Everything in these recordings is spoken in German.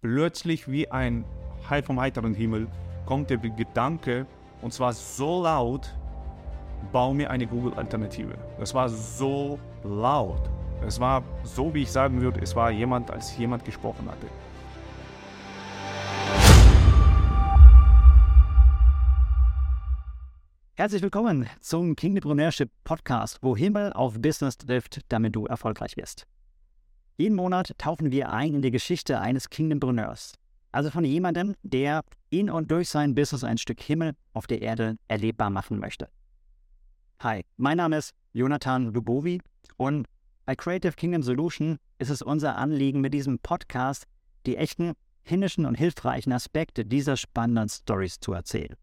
plötzlich wie ein Heil vom heiteren Himmel kommt der Gedanke, und zwar so laut, bau mir eine Google-Alternative. Das war so laut. Es war so, wie ich sagen würde, es war jemand, als jemand gesprochen hatte. Herzlich willkommen zum Kingpreneurship Podcast, wo Himmel auf Business trifft, damit du erfolgreich wirst. Jeden Monat tauchen wir ein in die Geschichte eines Kingdompreneurs. Also von jemandem, der in und durch sein Business ein Stück Himmel auf der Erde erlebbar machen möchte. Hi, mein Name ist Jonathan Lubovi und bei Creative Kingdom Solution ist es unser Anliegen, mit diesem Podcast die echten, hinnischen und hilfreichen Aspekte dieser spannenden Stories zu erzählen.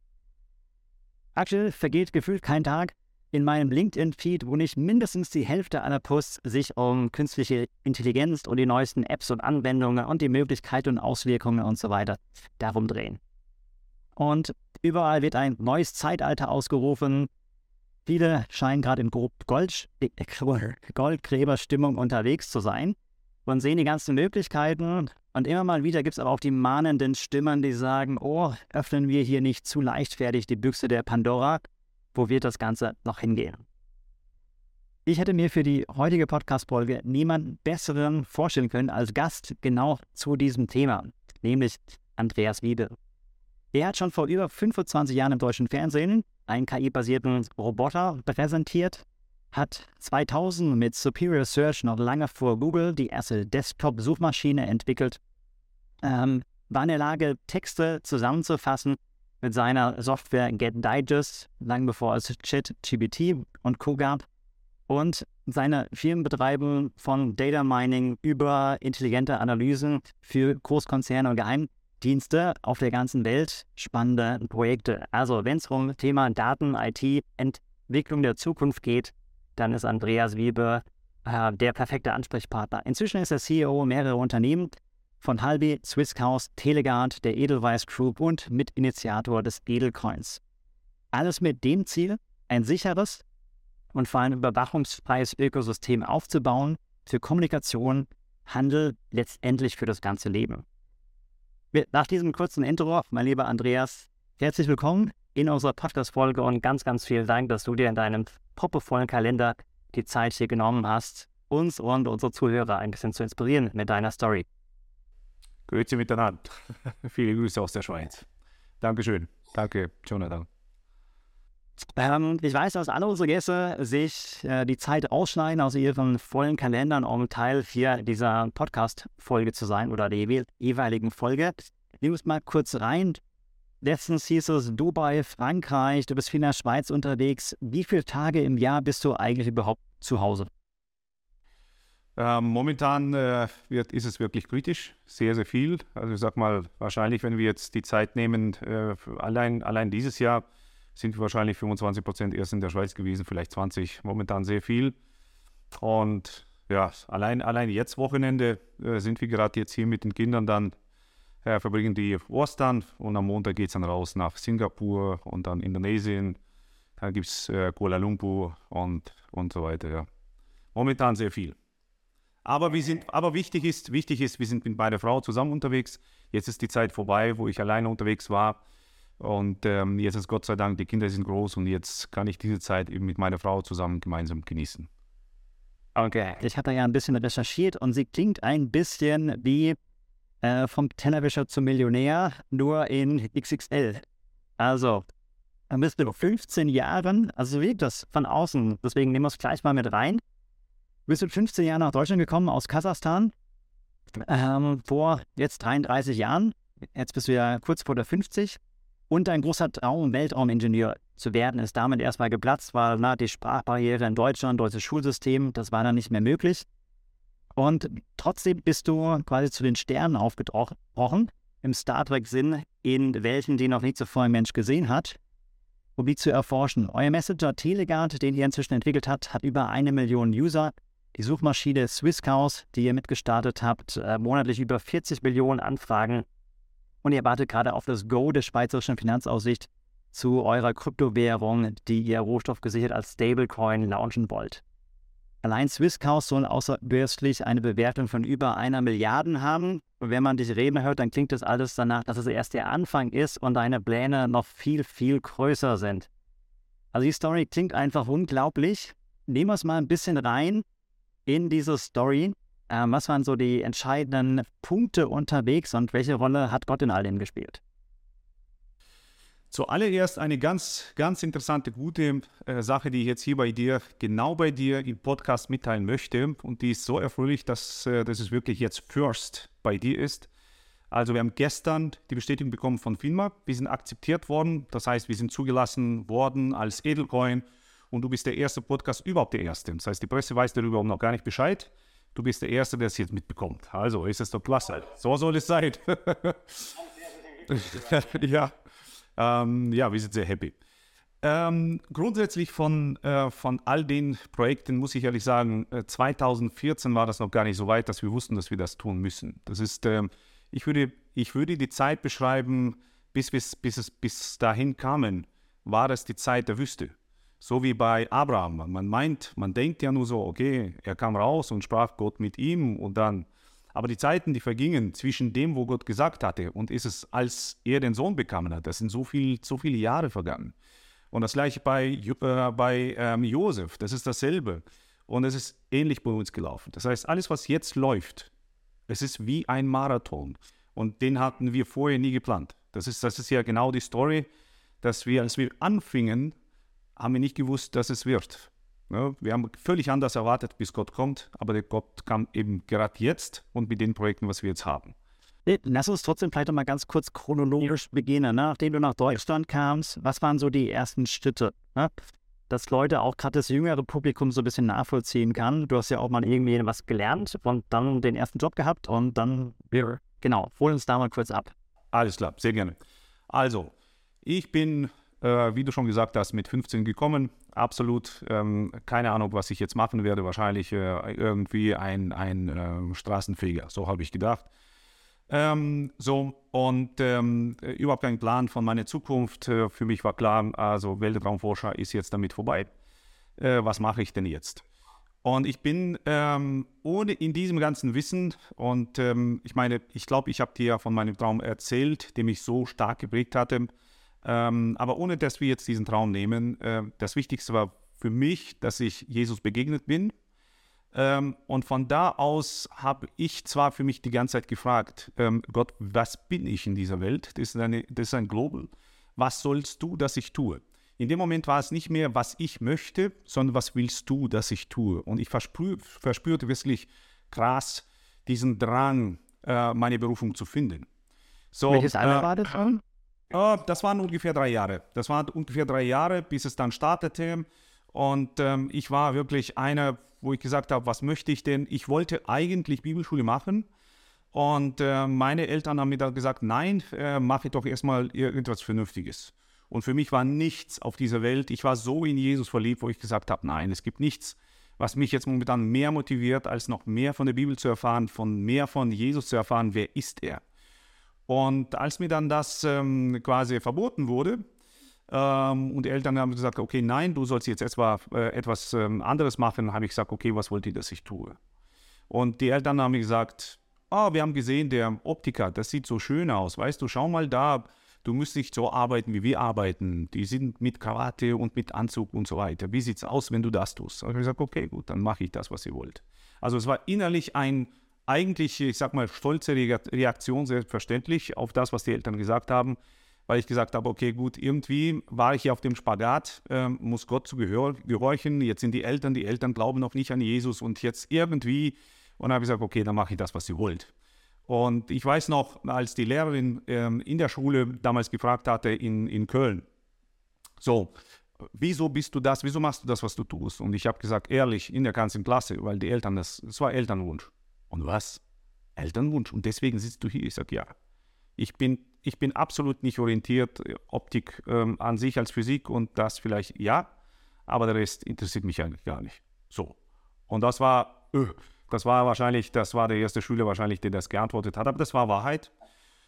Aktuell vergeht gefühlt kein Tag in meinem LinkedIn-Feed, wo nicht mindestens die Hälfte aller Posts sich um künstliche Intelligenz und die neuesten Apps und Anwendungen und die Möglichkeiten und Auswirkungen und so weiter darum drehen. Und überall wird ein neues Zeitalter ausgerufen. Viele scheinen gerade in Gold, Goldgräberstimmung unterwegs zu sein und sehen die ganzen Möglichkeiten und immer mal wieder gibt es aber auch die mahnenden Stimmen, die sagen, oh, öffnen wir hier nicht zu leichtfertig die Büchse der Pandora, wo wird das Ganze noch hingehen? Ich hätte mir für die heutige Podcast-Folge niemanden besseren vorstellen können als Gast genau zu diesem Thema, nämlich Andreas Wiebe. Er hat schon vor über 25 Jahren im deutschen Fernsehen einen KI-basierten Roboter präsentiert, hat 2000 mit Superior Search noch lange vor Google die erste Desktop-Suchmaschine entwickelt ähm, war in der Lage, Texte zusammenzufassen mit seiner Software Get Digest, lang bevor es ChatGPT und Co. gab. Und seine Firmen betreiben von Data Mining über intelligente Analysen für Großkonzerne und Geheimdienste auf der ganzen Welt spannende Projekte. Also wenn es um Thema Daten, IT, Entwicklung der Zukunft geht, dann ist Andreas Wiebe äh, der perfekte Ansprechpartner. Inzwischen ist er CEO mehrerer Unternehmen, von Halbi, Swisscaus, Telegard, der Edelweiss Group und Mitinitiator des Edelcoins. Alles mit dem Ziel, ein sicheres und vor allem überwachungsfreies Ökosystem aufzubauen für Kommunikation, Handel, letztendlich für das ganze Leben. Nach diesem kurzen Intro, mein lieber Andreas, herzlich willkommen in unserer Podcast-Folge und ganz, ganz vielen Dank, dass du dir in deinem proppevollen Kalender die Zeit hier genommen hast, uns und unsere Zuhörer ein bisschen zu inspirieren mit deiner Story. Grüezi miteinander. Viele Grüße aus der Schweiz. Dankeschön. Danke, Jonathan. Ähm, ich weiß, dass alle unsere Gäste sich äh, die Zeit ausschneiden aus ihren vollen Kalendern, um Teil hier dieser Podcast-Folge zu sein oder der jeweiligen Folge. Wir es mal kurz rein. Letztens hieß es Dubai, Frankreich, du bist viel in der Schweiz unterwegs. Wie viele Tage im Jahr bist du eigentlich überhaupt zu Hause? Ähm, momentan äh, wird, ist es wirklich kritisch, sehr, sehr viel. Also ich sag mal, wahrscheinlich, wenn wir jetzt die Zeit nehmen, äh, allein, allein dieses Jahr sind wir wahrscheinlich 25 Prozent erst in der Schweiz gewesen, vielleicht 20, momentan sehr viel. Und ja, allein, allein jetzt Wochenende äh, sind wir gerade jetzt hier mit den Kindern dann, äh, verbringen die Ostern und am Montag geht es dann raus nach Singapur und dann Indonesien. Dann gibt es äh, Kuala Lumpur und, und so weiter. Ja. Momentan sehr viel. Aber, wir sind, aber wichtig, ist, wichtig ist, wir sind mit meiner Frau zusammen unterwegs. Jetzt ist die Zeit vorbei, wo ich alleine unterwegs war. Und ähm, jetzt ist Gott sei Dank, die Kinder sind groß und jetzt kann ich diese Zeit eben mit meiner Frau zusammen gemeinsam genießen. Okay, ich habe da ja ein bisschen recherchiert und sie klingt ein bisschen wie äh, vom Tellerwäscher zum Millionär, nur in XXL. Also, bist du 15 Jahren, also wirkt das von außen. Deswegen nehmen wir es gleich mal mit rein. Bist mit 15 Jahren nach Deutschland gekommen aus Kasachstan. Ähm, vor jetzt 33 Jahren. Jetzt bist du ja kurz vor der 50. Und dein großer Traum, Weltraumingenieur zu werden, ist damit erstmal geplatzt, weil na, die Sprachbarriere in Deutschland, deutsches Schulsystem, das war dann nicht mehr möglich. Und trotzdem bist du quasi zu den Sternen aufgebrochen, im Star Trek-Sinn, in welchen die noch nicht zuvor ein Mensch gesehen hat, um die zu erforschen. Euer Messenger Telegard, den ihr inzwischen entwickelt habt, hat über eine Million User die Suchmaschine Swisscaus, die ihr mitgestartet habt, äh, monatlich über 40 Millionen Anfragen und ihr wartet gerade auf das Go der Schweizerischen Finanzaussicht zu eurer Kryptowährung, die ihr rohstoffgesichert als Stablecoin launchen wollt. Allein Swisscows soll außerbörslich eine Bewertung von über einer Milliarde haben. Und wenn man dich reden hört, dann klingt das alles danach, dass es erst der Anfang ist und deine Pläne noch viel, viel größer sind. Also die Story klingt einfach unglaublich. Nehmen wir es mal ein bisschen rein in diese Story. Ähm, was waren so die entscheidenden Punkte unterwegs und welche Rolle hat Gott in all dem gespielt? Zuallererst eine ganz, ganz interessante, gute äh, Sache, die ich jetzt hier bei dir, genau bei dir im Podcast mitteilen möchte. Und die ist so erfreulich, dass, äh, dass es wirklich jetzt first bei dir ist. Also wir haben gestern die Bestätigung bekommen von FINMA. Wir sind akzeptiert worden. Das heißt, wir sind zugelassen worden als Edelcoin. Und du bist der erste Podcast, überhaupt der erste. Das heißt, die Presse weiß darüber noch gar nicht Bescheid. Du bist der Erste, der es jetzt mitbekommt. Also ist es doch klasse. So soll es sein. ja. Ähm, ja, wir sind sehr happy. Ähm, grundsätzlich von, äh, von all den Projekten muss ich ehrlich sagen, äh, 2014 war das noch gar nicht so weit, dass wir wussten, dass wir das tun müssen. Das ist, ähm, ich, würde, ich würde die Zeit beschreiben, bis, bis, bis es bis dahin kamen, war es die Zeit der Wüste. So wie bei Abraham. Man meint, man denkt ja nur so, okay, er kam raus und sprach Gott mit ihm und dann aber die Zeiten, die vergingen zwischen dem, wo Gott gesagt hatte, und ist es, als er den Sohn bekommen hat, das sind so, viel, so viele Jahre vergangen. Und das gleiche bei, äh, bei ähm, Josef, das ist dasselbe. Und es ist ähnlich bei uns gelaufen. Das heißt, alles, was jetzt läuft, es ist wie ein Marathon. Und den hatten wir vorher nie geplant. Das ist, das ist ja genau die Story, dass wir, als wir anfingen, haben wir nicht gewusst, dass es wird. Ja, wir haben völlig anders erwartet, bis Gott kommt, aber der Gott kam eben gerade jetzt und mit den Projekten, was wir jetzt haben. Lass uns trotzdem vielleicht noch mal ganz kurz chronologisch beginnen. Ne? Nachdem du nach Deutschland kamst, was waren so die ersten Schritte? Ne? Dass Leute, auch gerade das jüngere Publikum, so ein bisschen nachvollziehen kann. Du hast ja auch mal irgendwie was gelernt und dann den ersten Job gehabt und dann, genau, hol uns da mal kurz ab. Alles klar, sehr gerne. Also, ich bin äh, wie du schon gesagt hast, mit 15 gekommen. Absolut ähm, keine Ahnung, was ich jetzt machen werde. Wahrscheinlich äh, irgendwie ein, ein äh, Straßenfeger. So habe ich gedacht. Ähm, so, und ähm, überhaupt kein Plan von meiner Zukunft. Äh, für mich war klar, also Weltraumforscher ist jetzt damit vorbei. Äh, was mache ich denn jetzt? Und ich bin ähm, ohne in diesem ganzen Wissen, und ähm, ich meine, ich glaube, ich habe dir ja von meinem Traum erzählt, der mich so stark geprägt hatte. Ähm, aber ohne dass wir jetzt diesen Traum nehmen, äh, das Wichtigste war für mich, dass ich Jesus begegnet bin. Ähm, und von da aus habe ich zwar für mich die ganze Zeit gefragt, ähm, Gott, was bin ich in dieser Welt? Das ist, eine, das ist ein Global. Was sollst du, dass ich tue? In dem Moment war es nicht mehr, was ich möchte, sondern was willst du, dass ich tue? Und ich verspür, verspürte wirklich krass diesen Drang, äh, meine Berufung zu finden. So, Welches Alter äh, war das schon? Uh, das waren ungefähr drei Jahre. Das waren ungefähr drei Jahre, bis es dann startete. Und ähm, ich war wirklich einer, wo ich gesagt habe, was möchte ich denn? Ich wollte eigentlich Bibelschule machen. Und äh, meine Eltern haben mir dann gesagt, nein, äh, mache doch erstmal irgendwas Vernünftiges. Und für mich war nichts auf dieser Welt. Ich war so in Jesus verliebt, wo ich gesagt habe, nein, es gibt nichts, was mich jetzt momentan mehr motiviert, als noch mehr von der Bibel zu erfahren, von mehr von Jesus zu erfahren, wer ist er? Und als mir dann das ähm, quasi verboten wurde, ähm, und die Eltern haben gesagt, okay, nein, du sollst jetzt etwa, äh, etwas ähm, anderes machen, habe ich gesagt, okay, was wollt ihr, dass ich tue? Und die Eltern haben gesagt, oh, wir haben gesehen, der Optiker, das sieht so schön aus, weißt du, schau mal da, du musst nicht so arbeiten, wie wir arbeiten. Die sind mit Krawatte und mit Anzug und so weiter. Wie sieht es aus, wenn du das tust? Und ich habe gesagt, okay, gut, dann mache ich das, was ihr wollt. Also es war innerlich ein eigentlich, ich sag mal, stolze Reaktion, selbstverständlich, auf das, was die Eltern gesagt haben, weil ich gesagt habe, okay, gut, irgendwie war ich hier auf dem Spagat, äh, muss Gott zu gehör gehorchen, jetzt sind die Eltern, die Eltern glauben noch nicht an Jesus und jetzt irgendwie, und dann habe ich gesagt, okay, dann mache ich das, was ihr wollt. Und ich weiß noch, als die Lehrerin äh, in der Schule damals gefragt hatte in, in Köln, so, wieso bist du das, wieso machst du das, was du tust? Und ich habe gesagt, ehrlich, in der ganzen Klasse, weil die Eltern, das, das war Elternwunsch. Und was? Elternwunsch. Und deswegen sitzt du hier. Ich sage, ja. Ich bin, ich bin absolut nicht orientiert, äh, Optik ähm, an sich als Physik und das vielleicht ja, aber der Rest interessiert mich eigentlich gar nicht. So. Und das war, öh, das war wahrscheinlich, das war der erste Schüler wahrscheinlich, der das geantwortet hat, aber das war Wahrheit.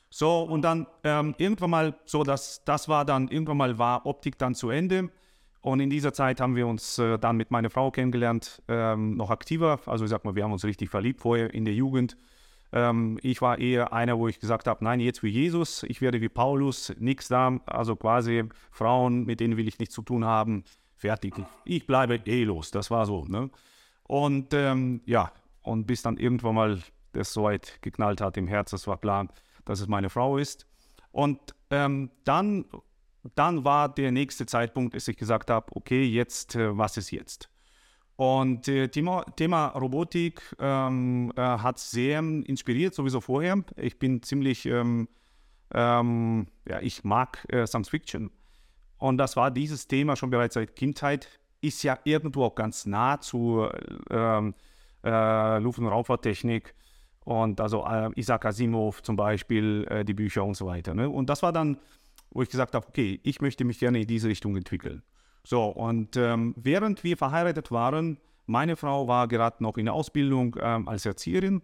So, und dann ähm, irgendwann mal, so, das, das war dann, irgendwann mal war Optik dann zu Ende. Und in dieser Zeit haben wir uns äh, dann mit meiner Frau kennengelernt, ähm, noch aktiver. Also ich sag mal, wir haben uns richtig verliebt vorher in der Jugend. Ähm, ich war eher einer, wo ich gesagt habe, nein, jetzt wie Jesus, ich werde wie Paulus, nichts da, also quasi Frauen, mit denen will ich nichts zu tun haben, fertig. Ich bleibe eh los, das war so. Ne? Und ähm, ja, und bis dann irgendwann mal das so weit geknallt hat im Herz, das war klar, dass es meine Frau ist. Und ähm, dann, dann war der nächste Zeitpunkt, dass ich gesagt habe, okay, jetzt, äh, was ist jetzt? Und äh, Thema, Thema, Robotik ähm, äh, hat sehr inspiriert, sowieso vorher. Ich bin ziemlich, ähm, ähm, ja, ich mag äh, Science Fiction. Und das war dieses Thema schon bereits seit Kindheit. Ist ja irgendwo auch ganz nah zu ähm, äh, Luft- und Raumfahrttechnik. Und also äh, Isaac Asimov zum Beispiel, äh, die Bücher und so weiter. Ne? Und das war dann, wo ich gesagt habe, okay, ich möchte mich gerne in diese Richtung entwickeln. So, und ähm, während wir verheiratet waren, meine Frau war gerade noch in der Ausbildung ähm, als Erzieherin.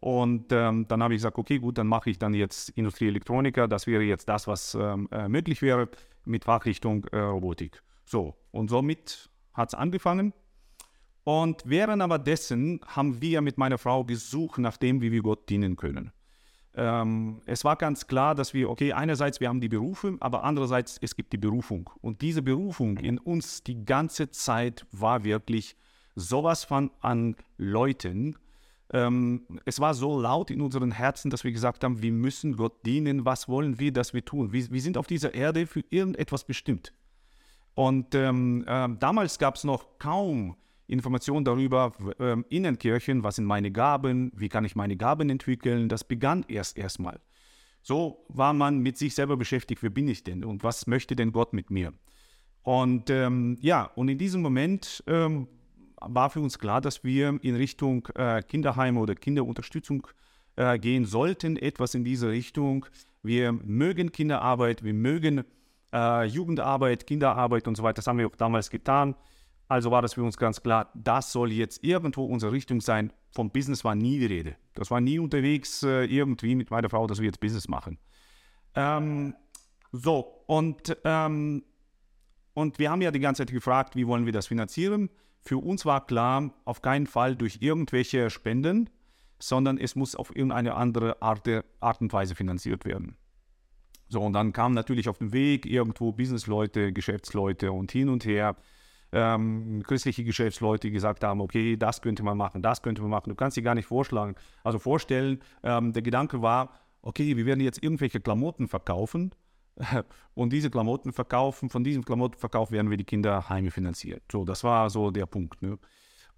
Und ähm, dann habe ich gesagt, okay, gut, dann mache ich dann jetzt Industrieelektroniker. Das wäre jetzt das, was ähm, äh, möglich wäre mit Fachrichtung äh, Robotik. So, und somit hat es angefangen. Und während aber dessen haben wir mit meiner Frau gesucht nach dem, wie wir Gott dienen können. Ähm, es war ganz klar, dass wir, okay, einerseits wir haben die Berufe, aber andererseits es gibt die Berufung. Und diese Berufung in uns die ganze Zeit war wirklich sowas von an Leuten. Ähm, es war so laut in unseren Herzen, dass wir gesagt haben, wir müssen Gott dienen. Was wollen wir, dass wir tun? Wir, wir sind auf dieser Erde für irgendetwas bestimmt. Und ähm, äh, damals gab es noch kaum Informationen darüber äh, in den Kirchen, was sind meine Gaben, wie kann ich meine Gaben entwickeln. Das begann erst erstmal. So war man mit sich selber beschäftigt, wer bin ich denn und was möchte denn Gott mit mir? Und ähm, ja, und in diesem Moment ähm, war für uns klar, dass wir in Richtung äh, Kinderheime oder Kinderunterstützung äh, gehen sollten, etwas in diese Richtung. Wir mögen Kinderarbeit, wir mögen äh, Jugendarbeit, Kinderarbeit und so weiter. Das haben wir auch damals getan. Also war das für uns ganz klar, das soll jetzt irgendwo unsere Richtung sein. Vom Business war nie die Rede. Das war nie unterwegs äh, irgendwie mit meiner Frau, dass wir jetzt Business machen. Ähm, so, und, ähm, und wir haben ja die ganze Zeit gefragt, wie wollen wir das finanzieren? Für uns war klar, auf keinen Fall durch irgendwelche Spenden, sondern es muss auf irgendeine andere Art, Art und Weise finanziert werden. So, und dann kamen natürlich auf dem Weg irgendwo Businessleute, Geschäftsleute und hin und her ähm, christliche Geschäftsleute gesagt haben, okay, das könnte man machen, das könnte man machen. Du kannst dir gar nicht vorschlagen. Also vorstellen, ähm, der Gedanke war, okay, wir werden jetzt irgendwelche Klamotten verkaufen und diese Klamotten verkaufen, von diesem Klamottenverkauf werden wir die Kinderheime finanzieren. So, das war so der Punkt. Ne?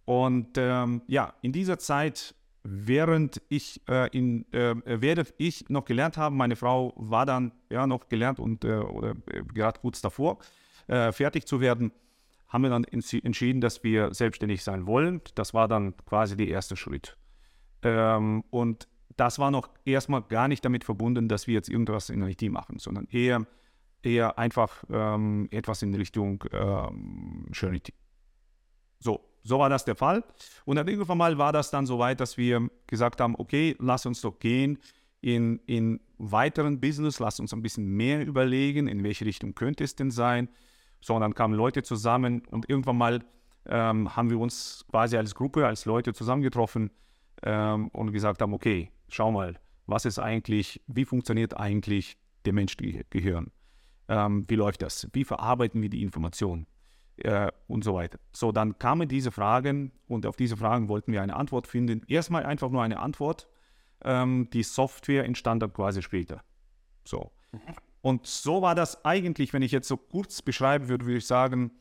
Und ähm, ja, in dieser Zeit, während ich, äh, in, äh, während ich noch gelernt habe, meine Frau war dann ja noch gelernt und äh, äh, gerade kurz davor, äh, fertig zu werden, haben wir dann entschieden, dass wir selbstständig sein wollen. Das war dann quasi der erste Schritt. Ähm, und das war noch erstmal gar nicht damit verbunden, dass wir jetzt irgendwas in IT machen, sondern eher, eher einfach ähm, etwas in Richtung ähm, Charity. So, so war das der Fall. Und dann irgendwann mal war das dann so weit, dass wir gesagt haben, okay, lass uns doch gehen in, in weiteren Business, lass uns ein bisschen mehr überlegen, in welche Richtung könnte es denn sein. So, und dann kamen Leute zusammen und irgendwann mal ähm, haben wir uns quasi als Gruppe, als Leute zusammengetroffen ähm, und gesagt haben, okay, schau mal, was ist eigentlich, wie funktioniert eigentlich der menschliche Gehirn? Ähm, wie läuft das? Wie verarbeiten wir die Information? Äh, und so weiter. So, dann kamen diese Fragen und auf diese Fragen wollten wir eine Antwort finden. Erstmal einfach nur eine Antwort. Ähm, die Software entstand dann quasi später. So. Und so war das eigentlich, wenn ich jetzt so kurz beschreiben würde, würde ich sagen,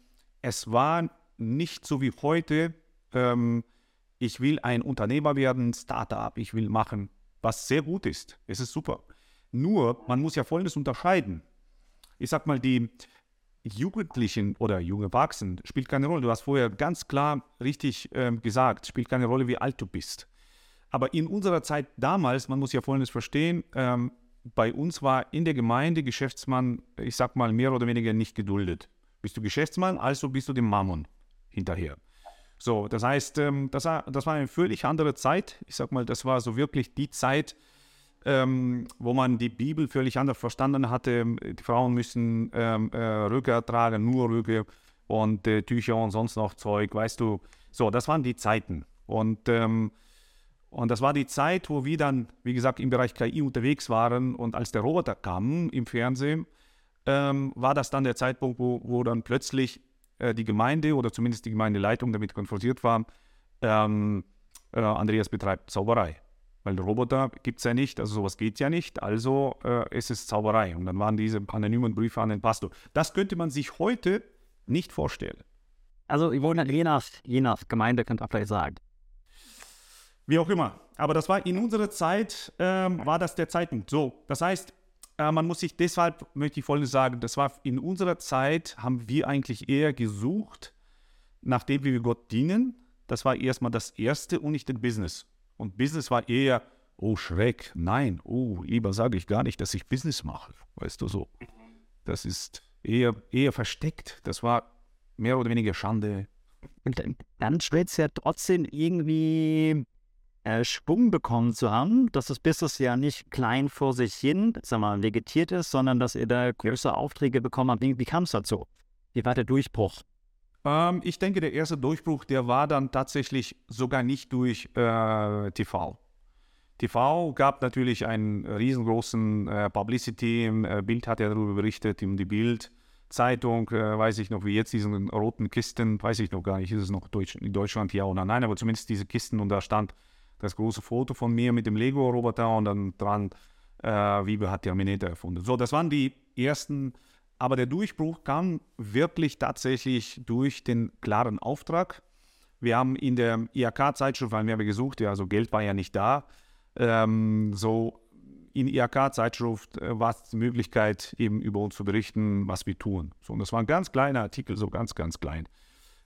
es war nicht so wie heute, ähm, ich will ein Unternehmer werden, Startup, ich will machen, was sehr gut ist. Es ist super. Nur, man muss ja Folgendes unterscheiden. Ich sag mal, die Jugendlichen oder junge Erwachsenen spielt keine Rolle. Du hast vorher ganz klar richtig ähm, gesagt, spielt keine Rolle, wie alt du bist. Aber in unserer Zeit damals, man muss ja Folgendes verstehen, ähm, bei uns war in der Gemeinde Geschäftsmann, ich sag mal, mehr oder weniger nicht geduldet. Bist du Geschäftsmann, also bist du dem Mammon hinterher. So, das heißt, ähm, das, war, das war eine völlig andere Zeit. Ich sag mal, das war so wirklich die Zeit, ähm, wo man die Bibel völlig anders verstanden hatte. Die Frauen müssen ähm, äh, Röcke tragen, nur Röcke. und äh, Tücher und sonst noch Zeug, weißt du. So, das waren die Zeiten. Und, ähm, und das war die Zeit, wo wir dann, wie gesagt, im Bereich KI unterwegs waren. Und als der Roboter kam im Fernsehen, ähm, war das dann der Zeitpunkt, wo, wo dann plötzlich äh, die Gemeinde oder zumindest die Gemeindeleitung damit konfrontiert war, ähm, äh, Andreas betreibt Zauberei. Weil Roboter gibt es ja nicht, also sowas geht ja nicht, also äh, es Zauberei. Und dann waren diese anonymen Briefe an den Pastor. Das könnte man sich heute nicht vorstellen. Also je nach, je nach Gemeinde könnte man vielleicht sagen. Wie auch immer. Aber das war in unserer Zeit, ähm, war das der Zeitpunkt. So, das heißt, äh, man muss sich deshalb, möchte ich Folgendes sagen, das war in unserer Zeit, haben wir eigentlich eher gesucht, nachdem wir Gott dienen. Das war erstmal das Erste und nicht den Business. Und Business war eher, oh Schreck, nein, oh, lieber sage ich gar nicht, dass ich Business mache. Weißt du so. Das ist eher, eher versteckt. Das war mehr oder weniger Schande. Und dann es ja trotzdem irgendwie äh, Schwung bekommen zu haben, dass das Business ja nicht klein vor sich hin, sag mal, vegetiert ist, sondern dass ihr da größere Aufträge bekommen habt. Wie, wie kam es dazu? Wie war der Durchbruch? Ähm, ich denke, der erste Durchbruch, der war dann tatsächlich sogar nicht durch äh, TV. TV gab natürlich einen riesengroßen äh, Publicity. Äh, Bild hat ja darüber berichtet, in die Bild. Zeitung, äh, weiß ich noch, wie jetzt diesen roten Kisten, weiß ich noch gar nicht, ist es noch Deutsch, in Deutschland ja oder nein, aber zumindest diese Kisten und da stand das große Foto von mir mit dem Lego-Roboter und dann dran, äh, Wiebe hat Terminator erfunden. So, das waren die ersten aber der Durchbruch kam wirklich tatsächlich durch den klaren Auftrag. Wir haben in der IHK-Zeitschrift, weil wir haben gesucht, ja, also Geld war ja nicht da, ähm, so in IHK-Zeitschrift äh, war es die Möglichkeit, eben über uns zu berichten, was wir tun. So, und das war ein ganz kleiner Artikel, so ganz, ganz klein.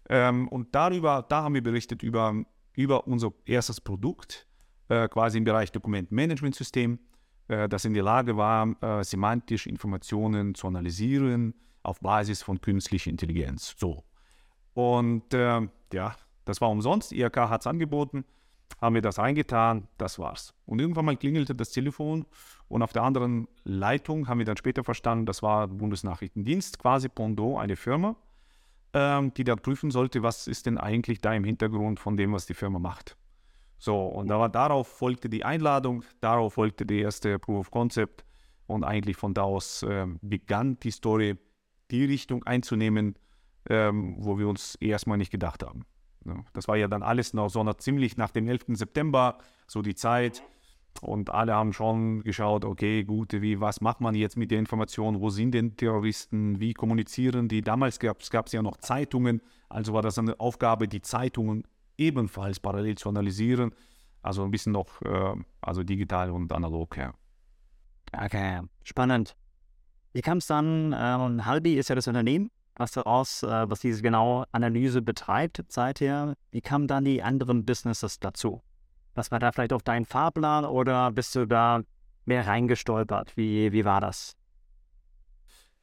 Ähm, und darüber, da haben wir berichtet über, über unser erstes Produkt, äh, quasi im Bereich Dokumentmanagementsystem. Äh, das in der Lage war, äh, semantische Informationen zu analysieren auf Basis von künstlicher Intelligenz. So. Und äh, ja, das war umsonst. IRK hat es angeboten, haben wir das reingetan, das war's. Und irgendwann mal klingelte das Telefon und auf der anderen Leitung haben wir dann später verstanden, das war Bundesnachrichtendienst, quasi Pondo, eine Firma, ähm, die dann prüfen sollte, was ist denn eigentlich da im Hintergrund von dem, was die Firma macht. So, und da war, darauf folgte die Einladung, darauf folgte die erste Proof of Concept und eigentlich von da aus ähm, begann die Story, die Richtung einzunehmen, ähm, wo wir uns erstmal nicht gedacht haben. Ja, das war ja dann alles noch so noch ziemlich nach dem 11. September, so die Zeit. Und alle haben schon geschaut, okay, gut, wie, was macht man jetzt mit der Information? Wo sind denn Terroristen? Wie kommunizieren die? Damals gab es ja noch Zeitungen, also war das eine Aufgabe, die Zeitungen ebenfalls parallel zu analysieren. Also ein bisschen noch, äh, also digital und analog, ja. Okay, spannend. Wie kam es dann, äh, Halbi ist ja das Unternehmen, was daraus, äh, was diese genaue Analyse betreibt seither. Wie kamen dann die anderen Businesses dazu? Was war da vielleicht auf dein Fahrplan oder bist du da mehr reingestolpert? Wie, wie war das?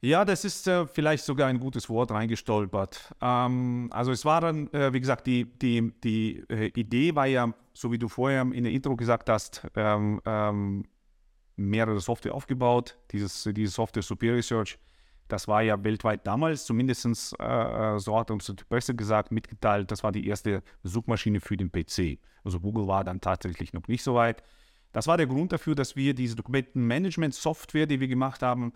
Ja, das ist äh, vielleicht sogar ein gutes Wort reingestolpert. Ähm, also es war dann, äh, wie gesagt, die, die, die äh, Idee war ja, so wie du vorher in der Intro gesagt hast, ähm, ähm, mehrere Software aufgebaut. Dieses, diese Software Superior Research, das war ja weltweit damals, zumindest äh, äh, so hat uns die Presse gesagt, mitgeteilt, das war die erste Suchmaschine für den PC. Also Google war dann tatsächlich noch nicht so weit. Das war der Grund dafür, dass wir diese Dokumentenmanagement-Software, die wir gemacht haben,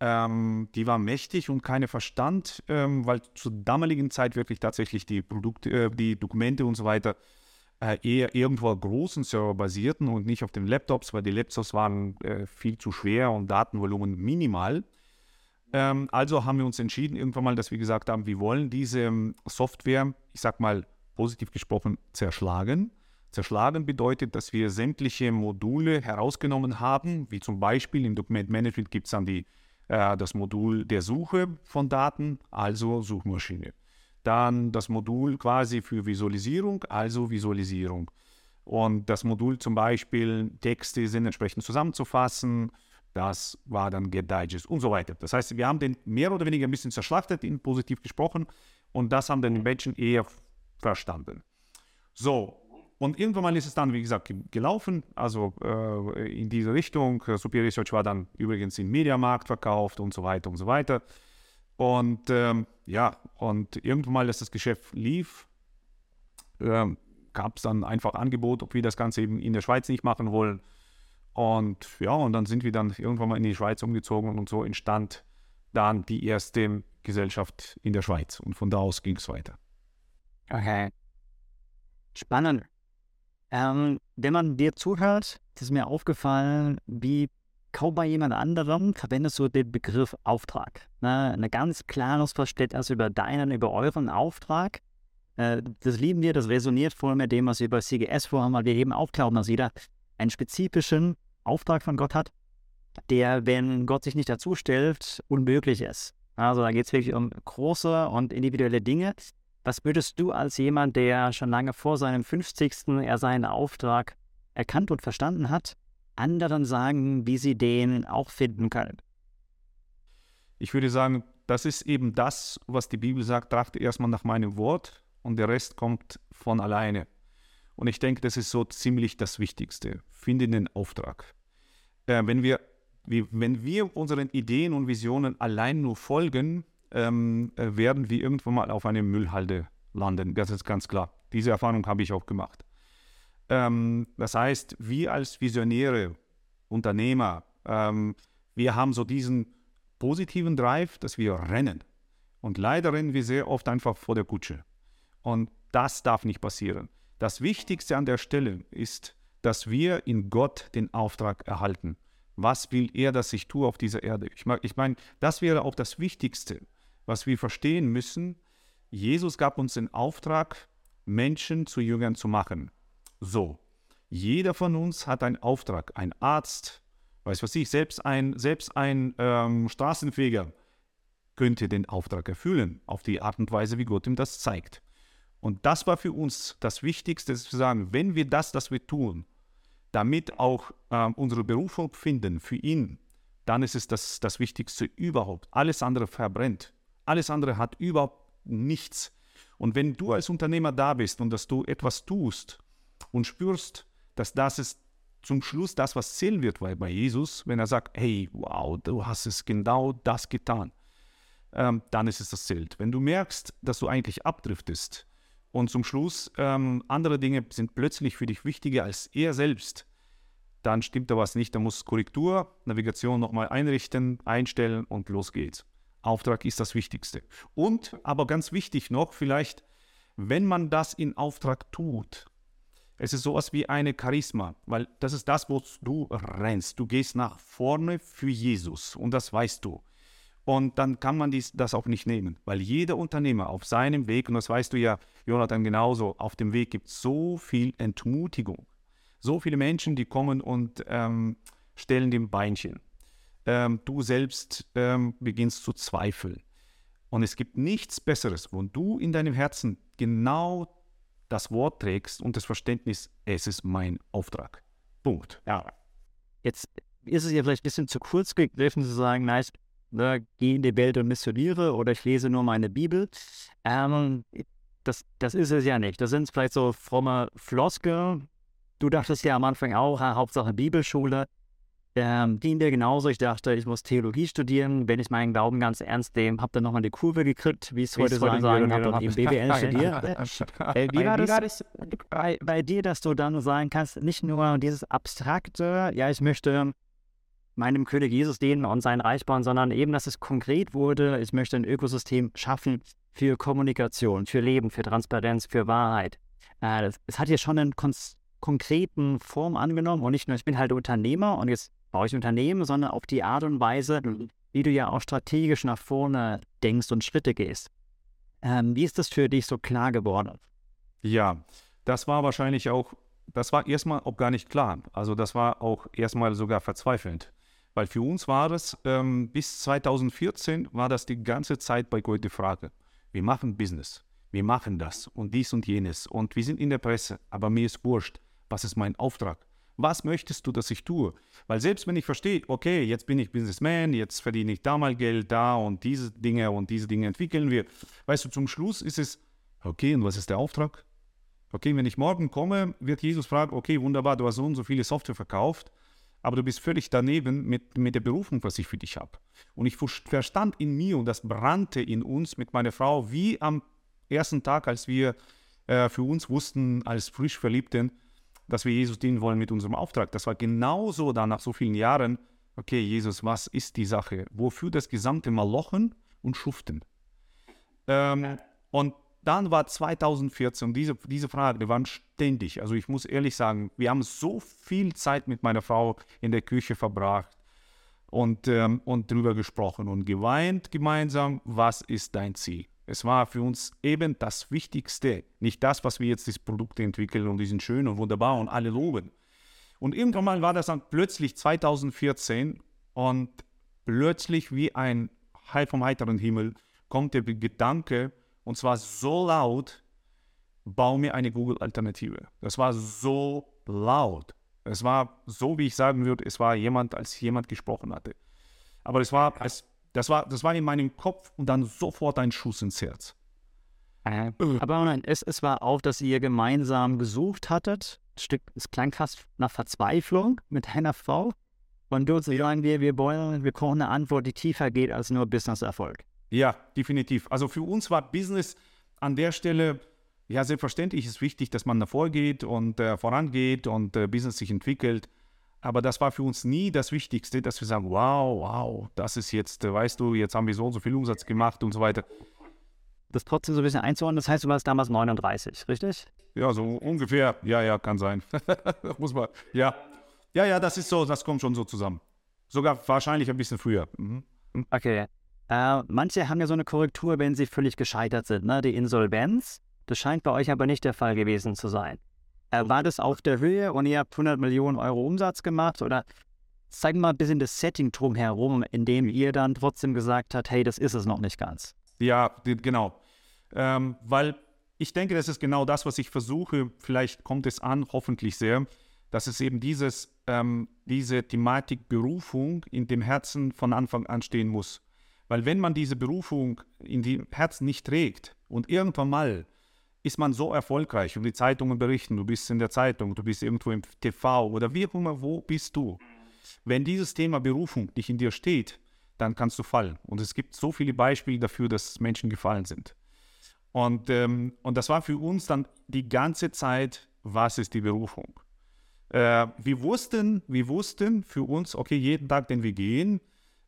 ähm, die war mächtig und keine Verstand, ähm, weil zur damaligen Zeit wirklich tatsächlich die Produkte, äh, die Dokumente und so weiter äh, eher irgendwo auf großen Server basierten und nicht auf den Laptops, weil die Laptops waren äh, viel zu schwer und Datenvolumen minimal. Ähm, also haben wir uns entschieden irgendwann mal, dass wir gesagt haben, wir wollen diese ähm, Software, ich sag mal positiv gesprochen, zerschlagen. Zerschlagen bedeutet, dass wir sämtliche Module herausgenommen haben, wie zum Beispiel im Dokumentmanagement gibt es dann die äh, das Modul der Suche von Daten, also Suchmaschine. Dann das Modul quasi für Visualisierung, also Visualisierung. Und das Modul zum Beispiel, Texte sind entsprechend zusammenzufassen, das war dann Get Digest und so weiter. Das heißt, wir haben den mehr oder weniger ein bisschen zerschlachtet, in positiv gesprochen, und das haben den Menschen eher verstanden. So, und irgendwann mal ist es dann, wie gesagt, gelaufen, also äh, in diese Richtung. Superior Research war dann übrigens im Mediamarkt verkauft und so weiter und so weiter. Und ähm, ja, und irgendwann mal, dass das Geschäft lief, äh, gab es dann einfach Angebot, ob wir das Ganze eben in der Schweiz nicht machen wollen. Und ja, und dann sind wir dann irgendwann mal in die Schweiz umgezogen und so entstand dann die erste Gesellschaft in der Schweiz. Und von da aus ging es weiter. Okay. Spannend. Ähm, wenn man dir zuhört, ist mir aufgefallen, wie kaum bei jemand anderem verwendest du den Begriff Auftrag. Ne? Ein ganz klares Verständnis über deinen, über euren Auftrag. Äh, das lieben wir, das resoniert voll mit dem, was wir bei CGS vorhaben, weil wir eben auch glauben, dass jeder einen spezifischen Auftrag von Gott hat, der, wenn Gott sich nicht dazu stellt, unmöglich ist. Also da geht es wirklich um große und individuelle Dinge. Was würdest du als jemand, der schon lange vor seinem 50. er seinen Auftrag erkannt und verstanden hat, anderen sagen, wie sie den auch finden können? Ich würde sagen, das ist eben das, was die Bibel sagt, trachte erstmal nach meinem Wort und der Rest kommt von alleine. Und ich denke, das ist so ziemlich das Wichtigste. Finde den Auftrag. Äh, wenn, wir, wie, wenn wir unseren Ideen und Visionen allein nur folgen, ähm, äh, werden wir irgendwann mal auf eine Müllhalde landen. Das ist ganz klar. Diese Erfahrung habe ich auch gemacht. Ähm, das heißt, wir als Visionäre, Unternehmer, ähm, wir haben so diesen positiven Drive, dass wir rennen. Und leider rennen wir sehr oft einfach vor der Kutsche. Und das darf nicht passieren. Das Wichtigste an der Stelle ist, dass wir in Gott den Auftrag erhalten. Was will er, dass ich tue auf dieser Erde? Ich, ich meine, das wäre auch das Wichtigste, was wir verstehen müssen. Jesus gab uns den Auftrag, Menschen zu Jüngern zu machen. So, jeder von uns hat einen Auftrag. Ein Arzt, weiß was ich, selbst ein, selbst ein ähm, Straßenfeger könnte den Auftrag erfüllen, auf die Art und Weise, wie Gott ihm das zeigt. Und das war für uns das Wichtigste, zu sagen, wenn wir das, das wir tun, damit auch äh, unsere Berufung finden für ihn, dann ist es das, das Wichtigste überhaupt. Alles andere verbrennt. Alles andere hat überhaupt nichts. Und wenn du als Unternehmer da bist und dass du etwas tust und spürst, dass das ist zum Schluss das, was zählen wird bei, bei Jesus, wenn er sagt, hey, wow, du hast es genau das getan, ähm, dann ist es das Zelt. Wenn du merkst, dass du eigentlich abdriftest, und zum Schluss, ähm, andere Dinge sind plötzlich für dich wichtiger als er selbst, dann stimmt da was nicht. Da muss Korrektur, Navigation nochmal einrichten, einstellen und los geht's. Auftrag ist das Wichtigste. Und, aber ganz wichtig noch, vielleicht, wenn man das in Auftrag tut, es ist sowas wie eine Charisma, weil das ist das, wo du rennst. Du gehst nach vorne für Jesus und das weißt du. Und dann kann man dies, das auch nicht nehmen, weil jeder Unternehmer auf seinem Weg, und das weißt du ja, Jonathan, genauso, auf dem Weg gibt es so viel Entmutigung. So viele Menschen, die kommen und ähm, stellen dem Beinchen. Ähm, du selbst ähm, beginnst zu zweifeln. Und es gibt nichts Besseres, wo du in deinem Herzen genau das Wort trägst und das Verständnis, es ist mein Auftrag. Punkt. Ja. Jetzt ist es ja vielleicht ein bisschen zu kurz gegriffen zu sagen, nice, ne, gehe in die Welt und missioniere oder ich lese nur meine Bibel. Ähm, das, das ist es ja nicht. Das sind vielleicht so fromme Floskeln. Du dachtest ja am Anfang auch, Hauptsache Bibelschule. Ähm, ging dir genauso. Ich dachte, ich muss Theologie studieren, wenn ich meinen Glauben ganz ernst nehme. Hab dann nochmal die Kurve gekriegt, wie es heute sagen würde, habe dann eben BWL studiert. äh, wie war das bei, bei dir, dass du dann sagen kannst, nicht nur dieses abstrakte, ja, ich möchte meinem König Jesus dienen und sein Reich bauen, sondern eben, dass es konkret wurde. Ich möchte ein Ökosystem schaffen für Kommunikation, für Leben, für Transparenz, für Wahrheit. Äh, es hat hier schon einen konkreten Form angenommen und nicht nur, ich bin halt Unternehmer und jetzt baue ich Unternehmen, sondern auf die Art und Weise, wie du ja auch strategisch nach vorne denkst und Schritte gehst. Ähm, wie ist das für dich so klar geworden? Ja, das war wahrscheinlich auch, das war erstmal auch gar nicht klar. Also das war auch erstmal sogar verzweifelnd. Weil für uns war es, ähm, bis 2014 war das die ganze Zeit bei Gold die Frage. Wir machen Business, wir machen das und dies und jenes und wir sind in der Presse, aber mir ist wurscht, was ist mein Auftrag? Was möchtest du, dass ich tue? Weil selbst wenn ich verstehe, okay, jetzt bin ich Businessman, jetzt verdiene ich da mal Geld, da und diese Dinge und diese Dinge entwickeln wir. Weißt du, zum Schluss ist es, okay, und was ist der Auftrag? Okay, wenn ich morgen komme, wird Jesus fragen, okay, wunderbar, du hast so und so viele Software verkauft aber du bist völlig daneben mit, mit der Berufung, was ich für dich habe. Und ich verstand in mir und das brannte in uns mit meiner Frau, wie am ersten Tag, als wir äh, für uns wussten, als frisch Verliebten, dass wir Jesus dienen wollen mit unserem Auftrag. Das war genauso dann nach so vielen Jahren, okay, Jesus, was ist die Sache? Wofür das gesamte Malochen und Schuften? Ähm, und dann war 2014, diese, diese Frage, die waren ständig. Also ich muss ehrlich sagen, wir haben so viel Zeit mit meiner Frau in der Küche verbracht und, ähm, und darüber gesprochen und geweint gemeinsam, was ist dein Ziel? Es war für uns eben das Wichtigste, nicht das, was wir jetzt das Produkte entwickeln und die sind schön und wunderbar und alle loben. Und irgendwann mal war das dann plötzlich 2014 und plötzlich wie ein Heil vom heiteren Himmel kommt der Gedanke, und zwar so laut, bau mir eine Google-Alternative. Das war so laut. Es war so, wie ich sagen würde, es war jemand, als jemand gesprochen hatte. Aber es war, es, das, war, das war in meinem Kopf und dann sofort ein Schuss ins Herz. Äh, aber nein, es, es war auch, dass ihr gemeinsam gesucht hattet. Stück, es klang fast nach Verzweiflung mit deiner Frau. Und du sagen wir, wir wollen, wir brauchen eine Antwort, die tiefer geht als nur Business-Erfolg. Ja, definitiv. Also für uns war Business an der Stelle, ja, selbstverständlich ist wichtig, dass man davor geht und äh, vorangeht und äh, Business sich entwickelt. Aber das war für uns nie das Wichtigste, dass wir sagen, wow, wow, das ist jetzt, äh, weißt du, jetzt haben wir so und so viel Umsatz gemacht und so weiter. Das trotzdem so ein bisschen einzuordnen, das heißt, du warst damals 39, richtig? Ja, so ungefähr. Ja, ja, kann sein. Muss man, ja. Ja, ja, das ist so, das kommt schon so zusammen. Sogar wahrscheinlich ein bisschen früher. Mhm. Okay. Äh, manche haben ja so eine Korrektur, wenn sie völlig gescheitert sind, ne? die Insolvenz. Das scheint bei euch aber nicht der Fall gewesen zu sein. Äh, war das auf der Höhe und ihr habt 100 Millionen Euro Umsatz gemacht oder zeig mal ein bisschen das Setting drumherum, in dem ihr dann trotzdem gesagt habt, hey, das ist es noch nicht ganz. Ja, genau. Ähm, weil ich denke, das ist genau das, was ich versuche. Vielleicht kommt es an, hoffentlich sehr, dass es eben dieses, ähm, diese Thematik Berufung in dem Herzen von Anfang an stehen muss. Weil wenn man diese Berufung in die Herzen nicht trägt und irgendwann mal ist man so erfolgreich und die Zeitungen berichten, du bist in der Zeitung, du bist irgendwo im TV oder wie auch immer, wo bist du? Wenn dieses Thema Berufung nicht in dir steht, dann kannst du fallen. Und es gibt so viele Beispiele dafür, dass Menschen gefallen sind. Und, ähm, und das war für uns dann die ganze Zeit, was ist die Berufung? Äh, wir, wussten, wir wussten für uns, okay, jeden Tag, den wir gehen,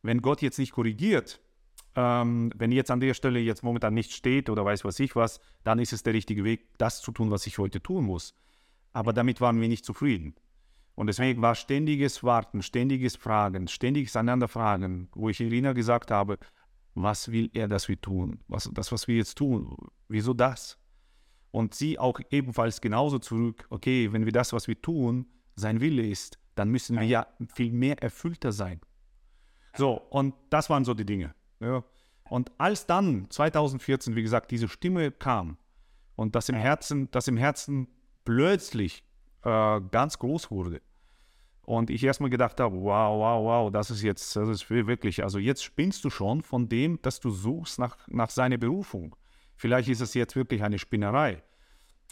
wenn Gott jetzt nicht korrigiert, ähm, wenn jetzt an der Stelle jetzt momentan nicht steht oder weiß was ich was, dann ist es der richtige Weg, das zu tun, was ich heute tun muss. Aber damit waren wir nicht zufrieden. Und deswegen war ständiges Warten, ständiges Fragen, ständiges einander Fragen, wo ich Irina gesagt habe, was will er, dass wir tun? Was, das, was wir jetzt tun, wieso das? Und sie auch ebenfalls genauso zurück, okay, wenn wir das, was wir tun, sein Wille ist, dann müssen wir ja viel mehr erfüllter sein. So, und das waren so die Dinge. Ja. Und als dann 2014, wie gesagt, diese Stimme kam und das im Herzen, das im Herzen plötzlich äh, ganz groß wurde. Und ich erstmal gedacht habe, wow, wow, wow, das ist jetzt, das ist wirklich, also jetzt spinnst du schon von dem, dass du suchst nach, nach seiner Berufung. Vielleicht ist es jetzt wirklich eine Spinnerei.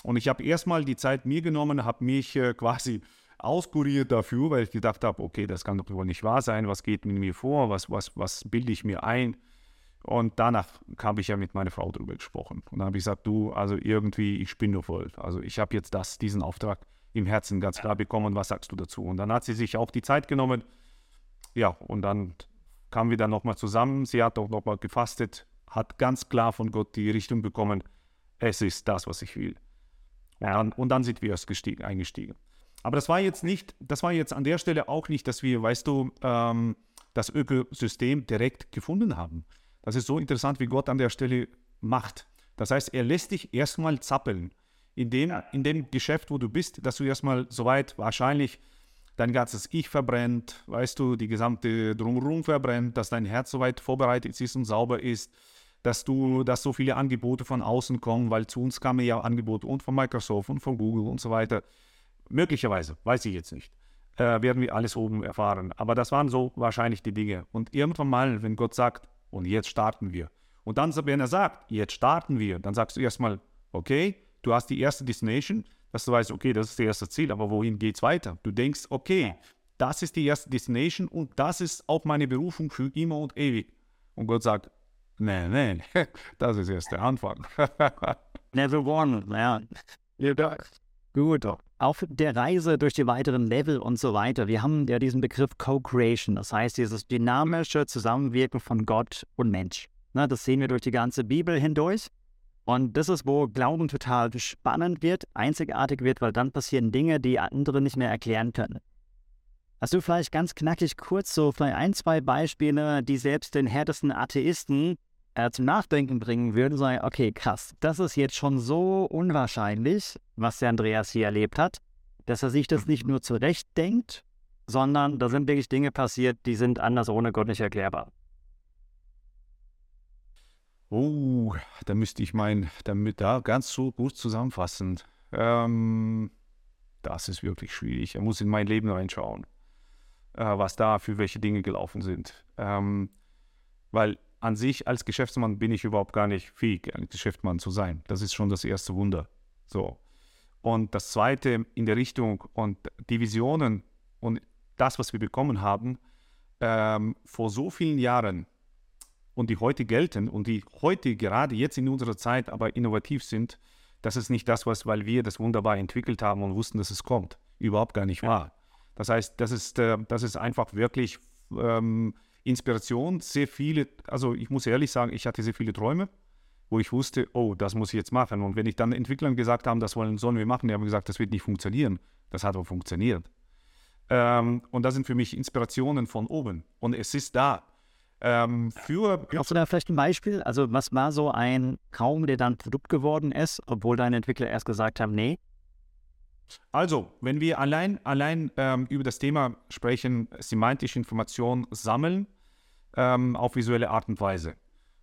Und ich habe erstmal die Zeit mir genommen, habe mich äh, quasi auskuriert dafür, weil ich gedacht habe, okay, das kann doch wohl nicht wahr sein, was geht mit mir vor, was, was, was bilde ich mir ein? Und danach habe ich ja mit meiner Frau darüber gesprochen. Und dann habe ich gesagt, du, also irgendwie, ich bin nur voll. Also ich habe jetzt das, diesen Auftrag im Herzen ganz klar bekommen, was sagst du dazu? Und dann hat sie sich auch die Zeit genommen. Ja, und dann kamen wir dann nochmal zusammen. Sie hat auch nochmal gefastet, hat ganz klar von Gott die Richtung bekommen, es ist das, was ich will. Und dann, und dann sind wir erst gestiegen, eingestiegen. Aber das war jetzt nicht, das war jetzt an der Stelle auch nicht, dass wir, weißt du, ähm, das Ökosystem direkt gefunden haben. Das ist so interessant, wie Gott an der Stelle macht. Das heißt, er lässt dich erstmal zappeln. In dem, in dem Geschäft, wo du bist, dass du erstmal soweit wahrscheinlich dein ganzes Ich verbrennt, weißt du, die gesamte Drumherum verbrennt, dass dein Herz soweit vorbereitet ist und sauber ist, dass du, dass so viele Angebote von außen kommen, weil zu uns kamen ja Angebote und von Microsoft und von Google und so weiter. Möglicherweise, weiß ich jetzt nicht. Äh, werden wir alles oben erfahren. Aber das waren so wahrscheinlich die Dinge. Und irgendwann mal, wenn Gott sagt, und jetzt starten wir. Und dann, wenn er sagt, jetzt starten wir, dann sagst du erstmal, okay, du hast die erste Destination, dass du weißt, okay, das ist das erste Ziel, aber wohin geht es weiter? Du denkst, okay, das ist die erste Destination und das ist auch meine Berufung für immer und ewig. Und Gott sagt, nein, nein, das ist erst der Anfang. Level one, ja. ja. Gut. Auf der Reise durch die weiteren Level und so weiter, wir haben ja diesen Begriff Co-Creation, das heißt dieses dynamische Zusammenwirken von Gott und Mensch. Na, das sehen wir durch die ganze Bibel hindurch. Und das ist, wo Glauben total spannend wird, einzigartig wird, weil dann passieren Dinge, die andere nicht mehr erklären können. Hast du vielleicht ganz knackig kurz so vielleicht ein, zwei Beispiele, die selbst den härtesten Atheisten äh, zum Nachdenken bringen würden, sagen, okay, krass, das ist jetzt schon so unwahrscheinlich, was der Andreas hier erlebt hat, dass er sich das nicht nur zurechtdenkt, sondern da sind wirklich Dinge passiert, die sind anders ohne Gott nicht erklärbar. Oh, da müsste ich mein, damit da ganz so gut zusammenfassen. Ähm, das ist wirklich schwierig. Er muss in mein Leben reinschauen, äh, was da für welche Dinge gelaufen sind. Ähm, weil an sich als Geschäftsmann bin ich überhaupt gar nicht fähig, ein Geschäftsmann zu sein. Das ist schon das erste Wunder. So. Und das zweite in der Richtung und die Visionen und das, was wir bekommen haben, ähm, vor so vielen Jahren und die heute gelten und die heute gerade jetzt in unserer Zeit aber innovativ sind, das ist nicht das, was, weil wir das wunderbar entwickelt haben und wussten, dass es kommt. Überhaupt gar nicht wahr. Das heißt, das ist, äh, das ist einfach wirklich ähm, Inspiration. Sehr viele, also ich muss ehrlich sagen, ich hatte sehr viele Träume, wo ich wusste, oh, das muss ich jetzt machen. Und wenn ich dann Entwicklern gesagt habe, das wollen, sollen wir machen, die haben gesagt, das wird nicht funktionieren. Das hat aber funktioniert. Ähm, und das sind für mich Inspirationen von oben. Und es ist da. Ähm, für Hast du da vielleicht ein Beispiel? Also, was war so ein Traum, der dann Produkt geworden ist, obwohl deine Entwickler erst gesagt haben, nee? Also, wenn wir allein, allein ähm, über das Thema sprechen, semantische Information sammeln ähm, auf visuelle Art und Weise.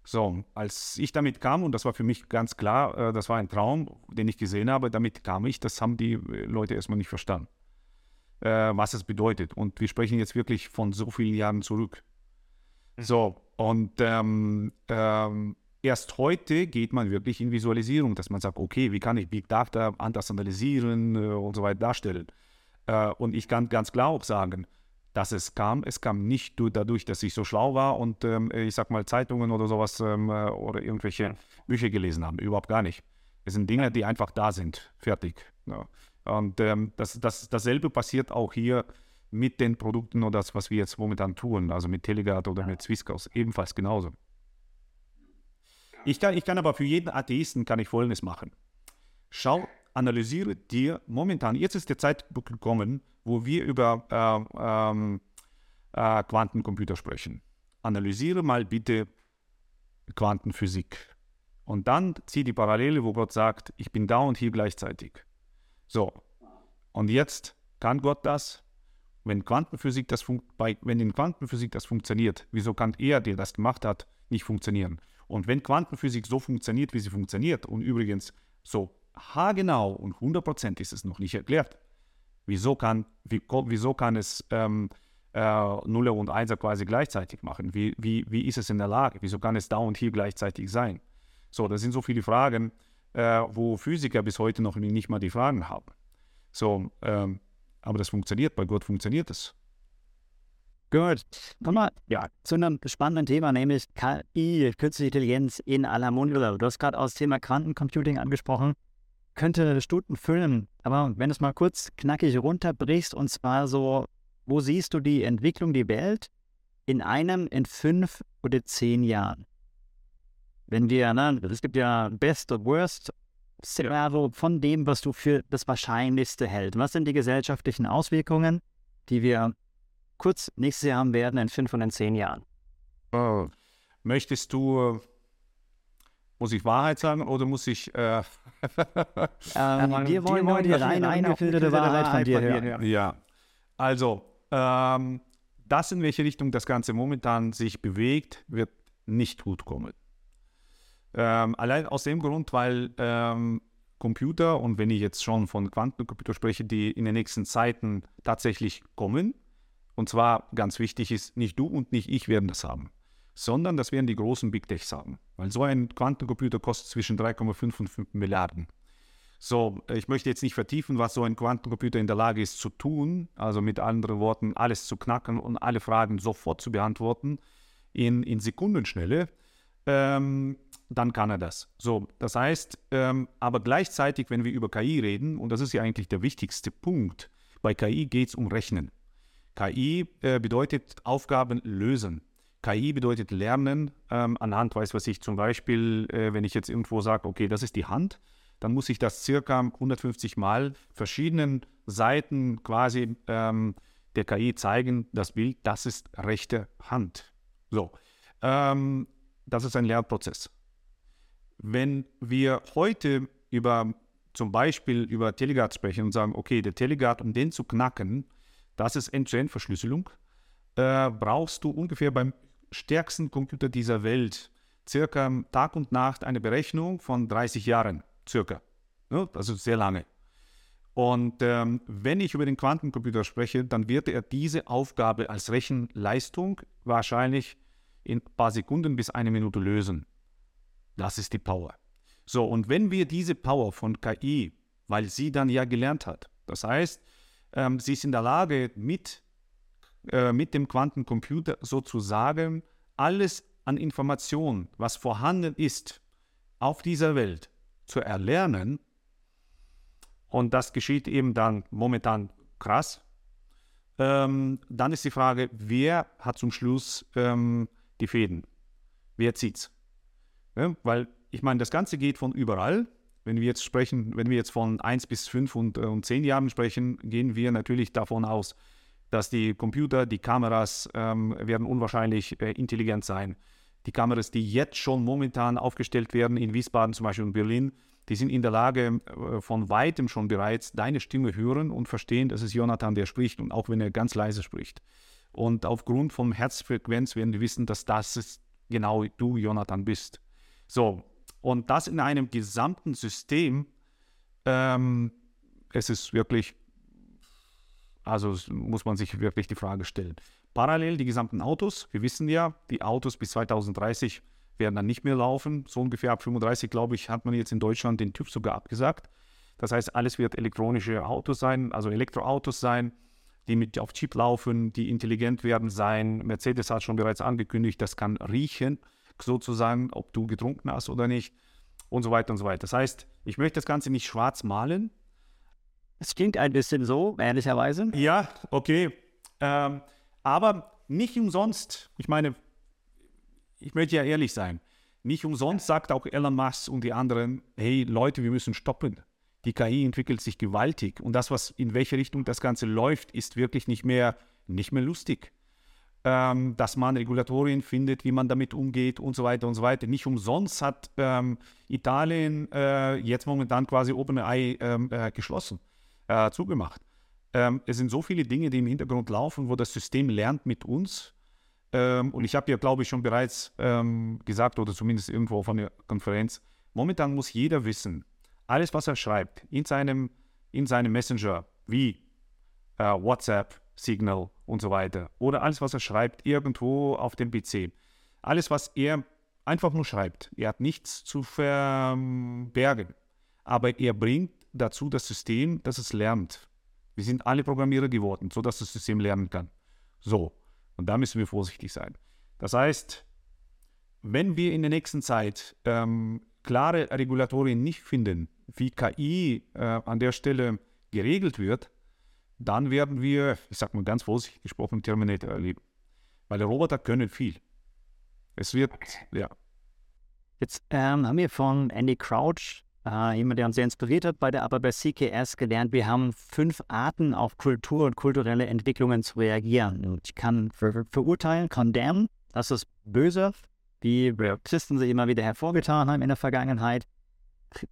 So, als ich damit kam, und das war für mich ganz klar, äh, das war ein Traum, den ich gesehen habe, damit kam ich, das haben die äh, Leute erstmal nicht verstanden, äh, was es bedeutet. Und wir sprechen jetzt wirklich von so vielen Jahren zurück. Mhm. So, und ähm, ähm, erst heute geht man wirklich in Visualisierung, dass man sagt, okay, wie kann ich Big Data anders analysieren äh, und so weiter darstellen. Äh, und ich kann ganz klar auch sagen, dass es kam, es kam nicht dadurch, dass ich so schlau war und ähm, ich sag mal Zeitungen oder sowas ähm, äh, oder irgendwelche Bücher gelesen habe. Überhaupt gar nicht. Es sind Dinge, die einfach da sind, fertig. Ja. Und ähm, das, das, dasselbe passiert auch hier mit den Produkten oder das, was wir jetzt momentan tun, also mit Telegard oder mit Swisscos, ebenfalls genauso. Ich kann, ich kann aber für jeden Atheisten kann ich Folgendes machen. Schau, analysiere dir momentan, jetzt ist der Zeitpunkt gekommen, wo wir über äh, äh, Quantencomputer sprechen. Analysiere mal bitte Quantenphysik. Und dann zieh die Parallele, wo Gott sagt, ich bin da und hier gleichzeitig. So. Und jetzt kann Gott das? Wenn Quantenphysik das bei, wenn in Quantenphysik das funktioniert, wieso kann er, der das gemacht hat, nicht funktionieren? Und wenn Quantenphysik so funktioniert, wie sie funktioniert, und übrigens so haargenau und 100% ist es noch nicht erklärt, wieso kann, wie, wieso kann es ähm, äh, Nuller und Einser quasi gleichzeitig machen? Wie, wie, wie ist es in der Lage? Wieso kann es da und hier gleichzeitig sein? So, das sind so viele Fragen, äh, wo Physiker bis heute noch nicht mal die Fragen haben. So, ähm, aber das funktioniert, bei Gott funktioniert es. Gut. Kommen wir ja, zu einem spannenden Thema, nämlich KI, Künstliche Intelligenz in aller Munde. Du hast gerade auch das Thema Quantencomputing angesprochen. Könnte Stunden füllen, aber wenn du es mal kurz knackig runterbrichst, und zwar so, wo siehst du die Entwicklung, die Welt in einem, in fünf oder zehn Jahren? Wenn wir, ne, es gibt ja Best und Worst Szenario von dem, was du für das Wahrscheinlichste hältst. Was sind die gesellschaftlichen Auswirkungen, die wir kurz nächstes Jahr haben werden, in fünf und in zehn Jahren? Oh. Möchtest du, muss ich Wahrheit sagen oder muss ich... Äh ähm, wir wollen nur die rein eingefilterte Wahrheit von dir hören. Ja, also ähm, das, in welche Richtung das Ganze momentan sich bewegt, wird nicht gut kommen. Ähm, allein aus dem Grund, weil ähm, Computer, und wenn ich jetzt schon von Quantencomputer spreche, die in den nächsten Zeiten tatsächlich kommen, und zwar ganz wichtig ist, nicht du und nicht ich werden das haben, sondern das werden die großen Big Techs haben. Weil so ein Quantencomputer kostet zwischen 3,5 und 5 Milliarden. So, ich möchte jetzt nicht vertiefen, was so ein Quantencomputer in der Lage ist zu tun, also mit anderen Worten, alles zu knacken und alle Fragen sofort zu beantworten in, in Sekundenschnelle, ähm, dann kann er das. So, das heißt, ähm, aber gleichzeitig, wenn wir über KI reden, und das ist ja eigentlich der wichtigste Punkt, bei KI geht es um Rechnen. KI äh, bedeutet Aufgaben lösen. KI bedeutet Lernen ähm, anhand, weiß was ich, zum Beispiel, äh, wenn ich jetzt irgendwo sage, okay, das ist die Hand, dann muss ich das circa 150 Mal verschiedenen Seiten quasi ähm, der KI zeigen, das Bild, das ist rechte Hand. So, ähm, das ist ein Lernprozess. Wenn wir heute über zum Beispiel über Teleguard sprechen und sagen, okay, der Teleguard, um den zu knacken, das ist End-to-End-Verschlüsselung, äh, brauchst du ungefähr beim stärksten Computer dieser Welt circa Tag und Nacht eine Berechnung von 30 Jahren circa. Also sehr lange. Und ähm, wenn ich über den Quantencomputer spreche, dann wird er diese Aufgabe als Rechenleistung wahrscheinlich in ein paar Sekunden bis eine Minute lösen. Das ist die Power. So, und wenn wir diese Power von KI, weil sie dann ja gelernt hat, das heißt, ähm, sie ist in der Lage, mit, äh, mit dem Quantencomputer sozusagen alles an Informationen, was vorhanden ist auf dieser Welt, zu erlernen. Und das geschieht eben dann momentan krass. Ähm, dann ist die Frage, wer hat zum Schluss ähm, die Fäden? Wer zieht's? Ja, weil ich meine, das Ganze geht von überall. Wenn wir jetzt sprechen, wenn wir jetzt von 1 bis 5 und, äh, und 10 Jahren sprechen, gehen wir natürlich davon aus, dass die Computer, die Kameras ähm, werden unwahrscheinlich äh, intelligent sein die Kameras, die jetzt schon momentan aufgestellt werden, in Wiesbaden zum Beispiel und Berlin, die sind in der Lage, äh, von weitem schon bereits deine Stimme hören und verstehen, dass es Jonathan, der spricht und auch wenn er ganz leise spricht. Und aufgrund von Herzfrequenz werden die wissen, dass das genau du, Jonathan, bist. So, und das in einem gesamten System, ähm, es ist wirklich, also muss man sich wirklich die Frage stellen. Parallel die gesamten Autos. Wir wissen ja, die Autos bis 2030 werden dann nicht mehr laufen. So ungefähr ab 35, glaube ich, hat man jetzt in Deutschland den TÜV sogar abgesagt. Das heißt, alles wird elektronische Autos sein, also Elektroautos sein, die mit auf Chip laufen, die intelligent werden sein. Mercedes hat schon bereits angekündigt, das kann riechen, sozusagen, ob du getrunken hast oder nicht und so weiter und so weiter. Das heißt, ich möchte das Ganze nicht schwarz malen. Es klingt ein bisschen so, ehrlicherweise. Ja, okay. Ähm, aber nicht umsonst, ich meine, ich möchte ja ehrlich sein, nicht umsonst sagt auch Elon Musk und die anderen, hey Leute, wir müssen stoppen. Die KI entwickelt sich gewaltig und das, was in welche Richtung das Ganze läuft, ist wirklich nicht mehr, nicht mehr lustig. Ähm, dass man Regulatorien findet, wie man damit umgeht und so weiter und so weiter. Nicht umsonst hat ähm, Italien äh, jetzt momentan quasi OpenAI ähm, äh, geschlossen, äh, zugemacht. Ähm, es sind so viele Dinge, die im Hintergrund laufen, wo das System lernt mit uns. Ähm, und ich habe ja, glaube ich, schon bereits ähm, gesagt, oder zumindest irgendwo von der Konferenz, momentan muss jeder wissen, alles, was er schreibt, in seinem, in seinem Messenger, wie äh, WhatsApp, Signal und so weiter, oder alles, was er schreibt, irgendwo auf dem PC, alles, was er einfach nur schreibt, er hat nichts zu verbergen, aber er bringt dazu das System, dass es lernt. Wir sind alle Programmierer geworden, sodass das System lernen kann. So, und da müssen wir vorsichtig sein. Das heißt, wenn wir in der nächsten Zeit ähm, klare Regulatorien nicht finden, wie KI äh, an der Stelle geregelt wird, dann werden wir, ich sage mal ganz vorsichtig gesprochen, Terminator erleben. Weil Roboter können viel. Es wird, ja. Jetzt ähm, haben wir von Andy Crouch äh, jemand, der uns sehr inspiriert hat, bei der, aber bei CKS gelernt, wir haben fünf Arten auf Kultur und kulturelle Entwicklungen zu reagieren. Und ich kann ver verurteilen, condemn, das ist böse, wie Christen sie immer wieder hervorgetan haben in der Vergangenheit.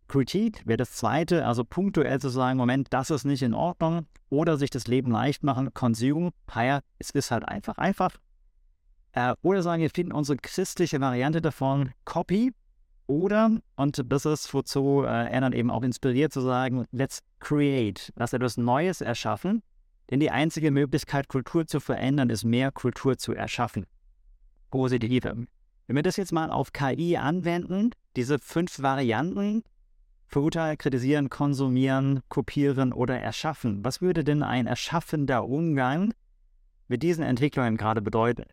Kritik wäre das zweite, also punktuell zu sagen, Moment, das ist nicht in Ordnung oder sich das Leben leicht machen, Consume, ja, es ist halt einfach, einfach. Äh, oder sagen, wir finden unsere christliche Variante davon, Copy, oder, und das ist, wozu äh, er dann eben auch inspiriert zu sagen, let's create, lass etwas Neues erschaffen. Denn die einzige Möglichkeit, Kultur zu verändern, ist mehr Kultur zu erschaffen. Positive. Wenn wir das jetzt mal auf KI anwenden, diese fünf Varianten, verurteilen, kritisieren, konsumieren, kopieren oder erschaffen. Was würde denn ein erschaffender Umgang mit diesen Entwicklungen gerade bedeuten?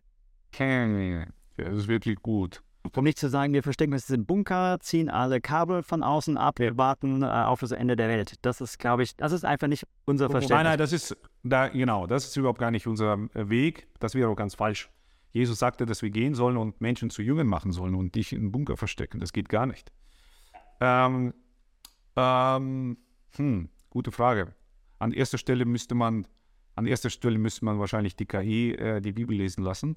Ja, das ist wirklich gut. Um nicht zu sagen, wir verstecken uns im Bunker, ziehen alle Kabel von außen ab, wir warten äh, auf das Ende der Welt. Das ist, glaube ich, das ist einfach nicht unser Verständnis. Nein, nein, das ist, da, genau, das ist überhaupt gar nicht unser äh, Weg. Das wäre auch ganz falsch. Jesus sagte, dass wir gehen sollen und Menschen zu Jüngern machen sollen und dich in den Bunker verstecken. Das geht gar nicht. Ähm, ähm, hm, gute Frage. An erster Stelle müsste man, an erster Stelle müsste man wahrscheinlich die KI äh, die Bibel lesen lassen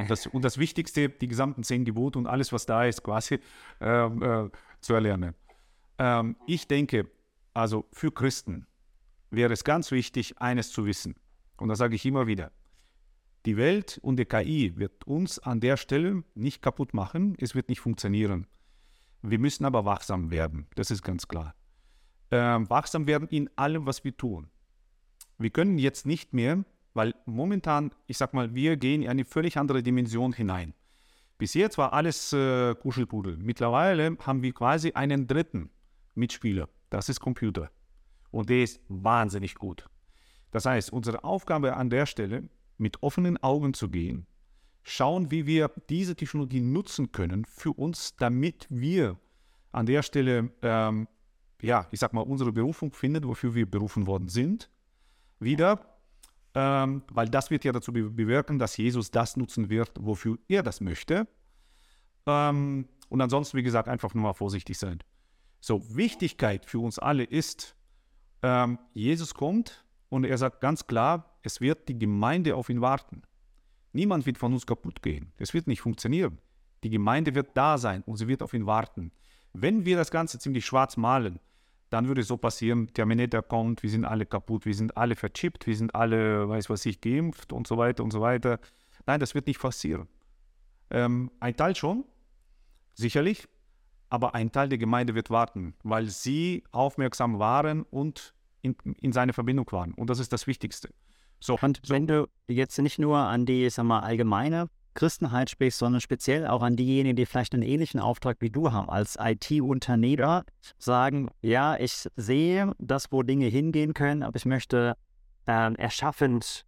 und das, und das Wichtigste, die gesamten zehn Gebote und alles, was da ist, quasi äh, äh, zu erlernen. Ähm, ich denke, also für Christen wäre es ganz wichtig, eines zu wissen. Und das sage ich immer wieder. Die Welt und die KI wird uns an der Stelle nicht kaputt machen. Es wird nicht funktionieren. Wir müssen aber wachsam werden. Das ist ganz klar. Ähm, wachsam werden in allem, was wir tun. Wir können jetzt nicht mehr weil momentan, ich sag mal, wir gehen in eine völlig andere Dimension hinein. Bis jetzt war alles äh, Kuschelpudel. Mittlerweile haben wir quasi einen dritten Mitspieler. Das ist Computer. Und der ist wahnsinnig gut. Das heißt, unsere Aufgabe an der Stelle, mit offenen Augen zu gehen, schauen, wie wir diese Technologie nutzen können für uns, damit wir an der Stelle, ähm, ja, ich sag mal, unsere Berufung finden, wofür wir berufen worden sind. Wieder ähm, weil das wird ja dazu bewirken, dass Jesus das nutzen wird, wofür er das möchte. Ähm, und ansonsten, wie gesagt, einfach nur mal vorsichtig sein. So, Wichtigkeit für uns alle ist, ähm, Jesus kommt und er sagt ganz klar, es wird die Gemeinde auf ihn warten. Niemand wird von uns kaputt gehen. Es wird nicht funktionieren. Die Gemeinde wird da sein und sie wird auf ihn warten. Wenn wir das Ganze ziemlich schwarz malen, dann würde es so passieren, Terminator kommt, wir sind alle kaputt, wir sind alle verchippt, wir sind alle, weiß was ich, geimpft und so weiter und so weiter. Nein, das wird nicht passieren. Ähm, ein Teil schon, sicherlich, aber ein Teil der Gemeinde wird warten, weil sie aufmerksam waren und in, in seine Verbindung waren. Und das ist das Wichtigste. So, und wenn du jetzt nicht nur an die, sag mal, allgemeine Christenheit sprichst, sondern speziell auch an diejenigen, die vielleicht einen ähnlichen Auftrag wie du haben, als IT-Unternehmer, sagen, ja, ich sehe das, wo Dinge hingehen können, aber ich möchte äh, erschaffend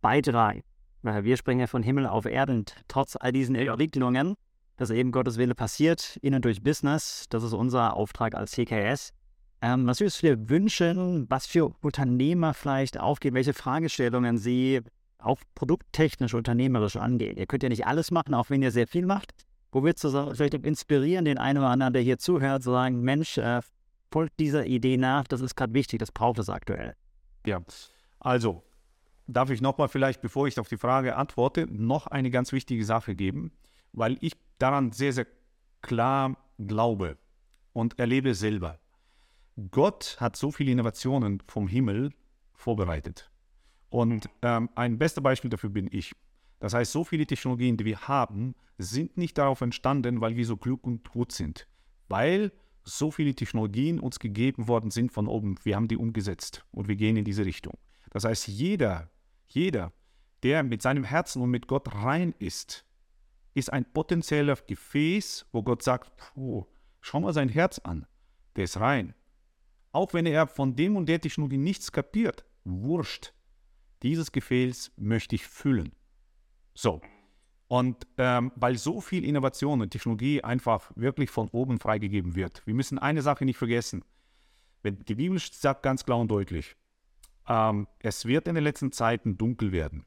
beitragen. Wir springen ja von Himmel auf Erden, trotz all diesen Entwicklungen, dass eben Gottes Wille passiert, innen durch Business. Das ist unser Auftrag als CKS. Ähm, was würdest du dir wünschen, was für Unternehmer vielleicht aufgehen, welche Fragestellungen sie auch produkttechnisch, unternehmerisch angehen. Ihr könnt ja nicht alles machen, auch wenn ihr sehr viel macht. Wo würdest du vielleicht inspirieren, den einen oder anderen, der hier zuhört, zu sagen, Mensch, äh, folgt dieser Idee nach, das ist gerade wichtig, das braucht es aktuell. Ja, also darf ich nochmal vielleicht, bevor ich auf die Frage antworte, noch eine ganz wichtige Sache geben, weil ich daran sehr, sehr klar glaube und erlebe selber. Gott hat so viele Innovationen vom Himmel vorbereitet. Und ähm, ein bestes Beispiel dafür bin ich. Das heißt, so viele Technologien, die wir haben, sind nicht darauf entstanden, weil wir so klug und gut sind. Weil so viele Technologien uns gegeben worden sind von oben. Wir haben die umgesetzt und wir gehen in diese Richtung. Das heißt, jeder, jeder, der mit seinem Herzen und mit Gott rein ist, ist ein potenzieller Gefäß, wo Gott sagt, puh, schau mal sein Herz an, der ist rein. Auch wenn er von dem und der Technologie nichts kapiert, wurscht. Dieses Gefäß möchte ich füllen. So. Und ähm, weil so viel Innovation und Technologie einfach wirklich von oben freigegeben wird, wir müssen eine Sache nicht vergessen. Die Bibel sagt ganz klar und deutlich, ähm, es wird in den letzten Zeiten dunkel werden.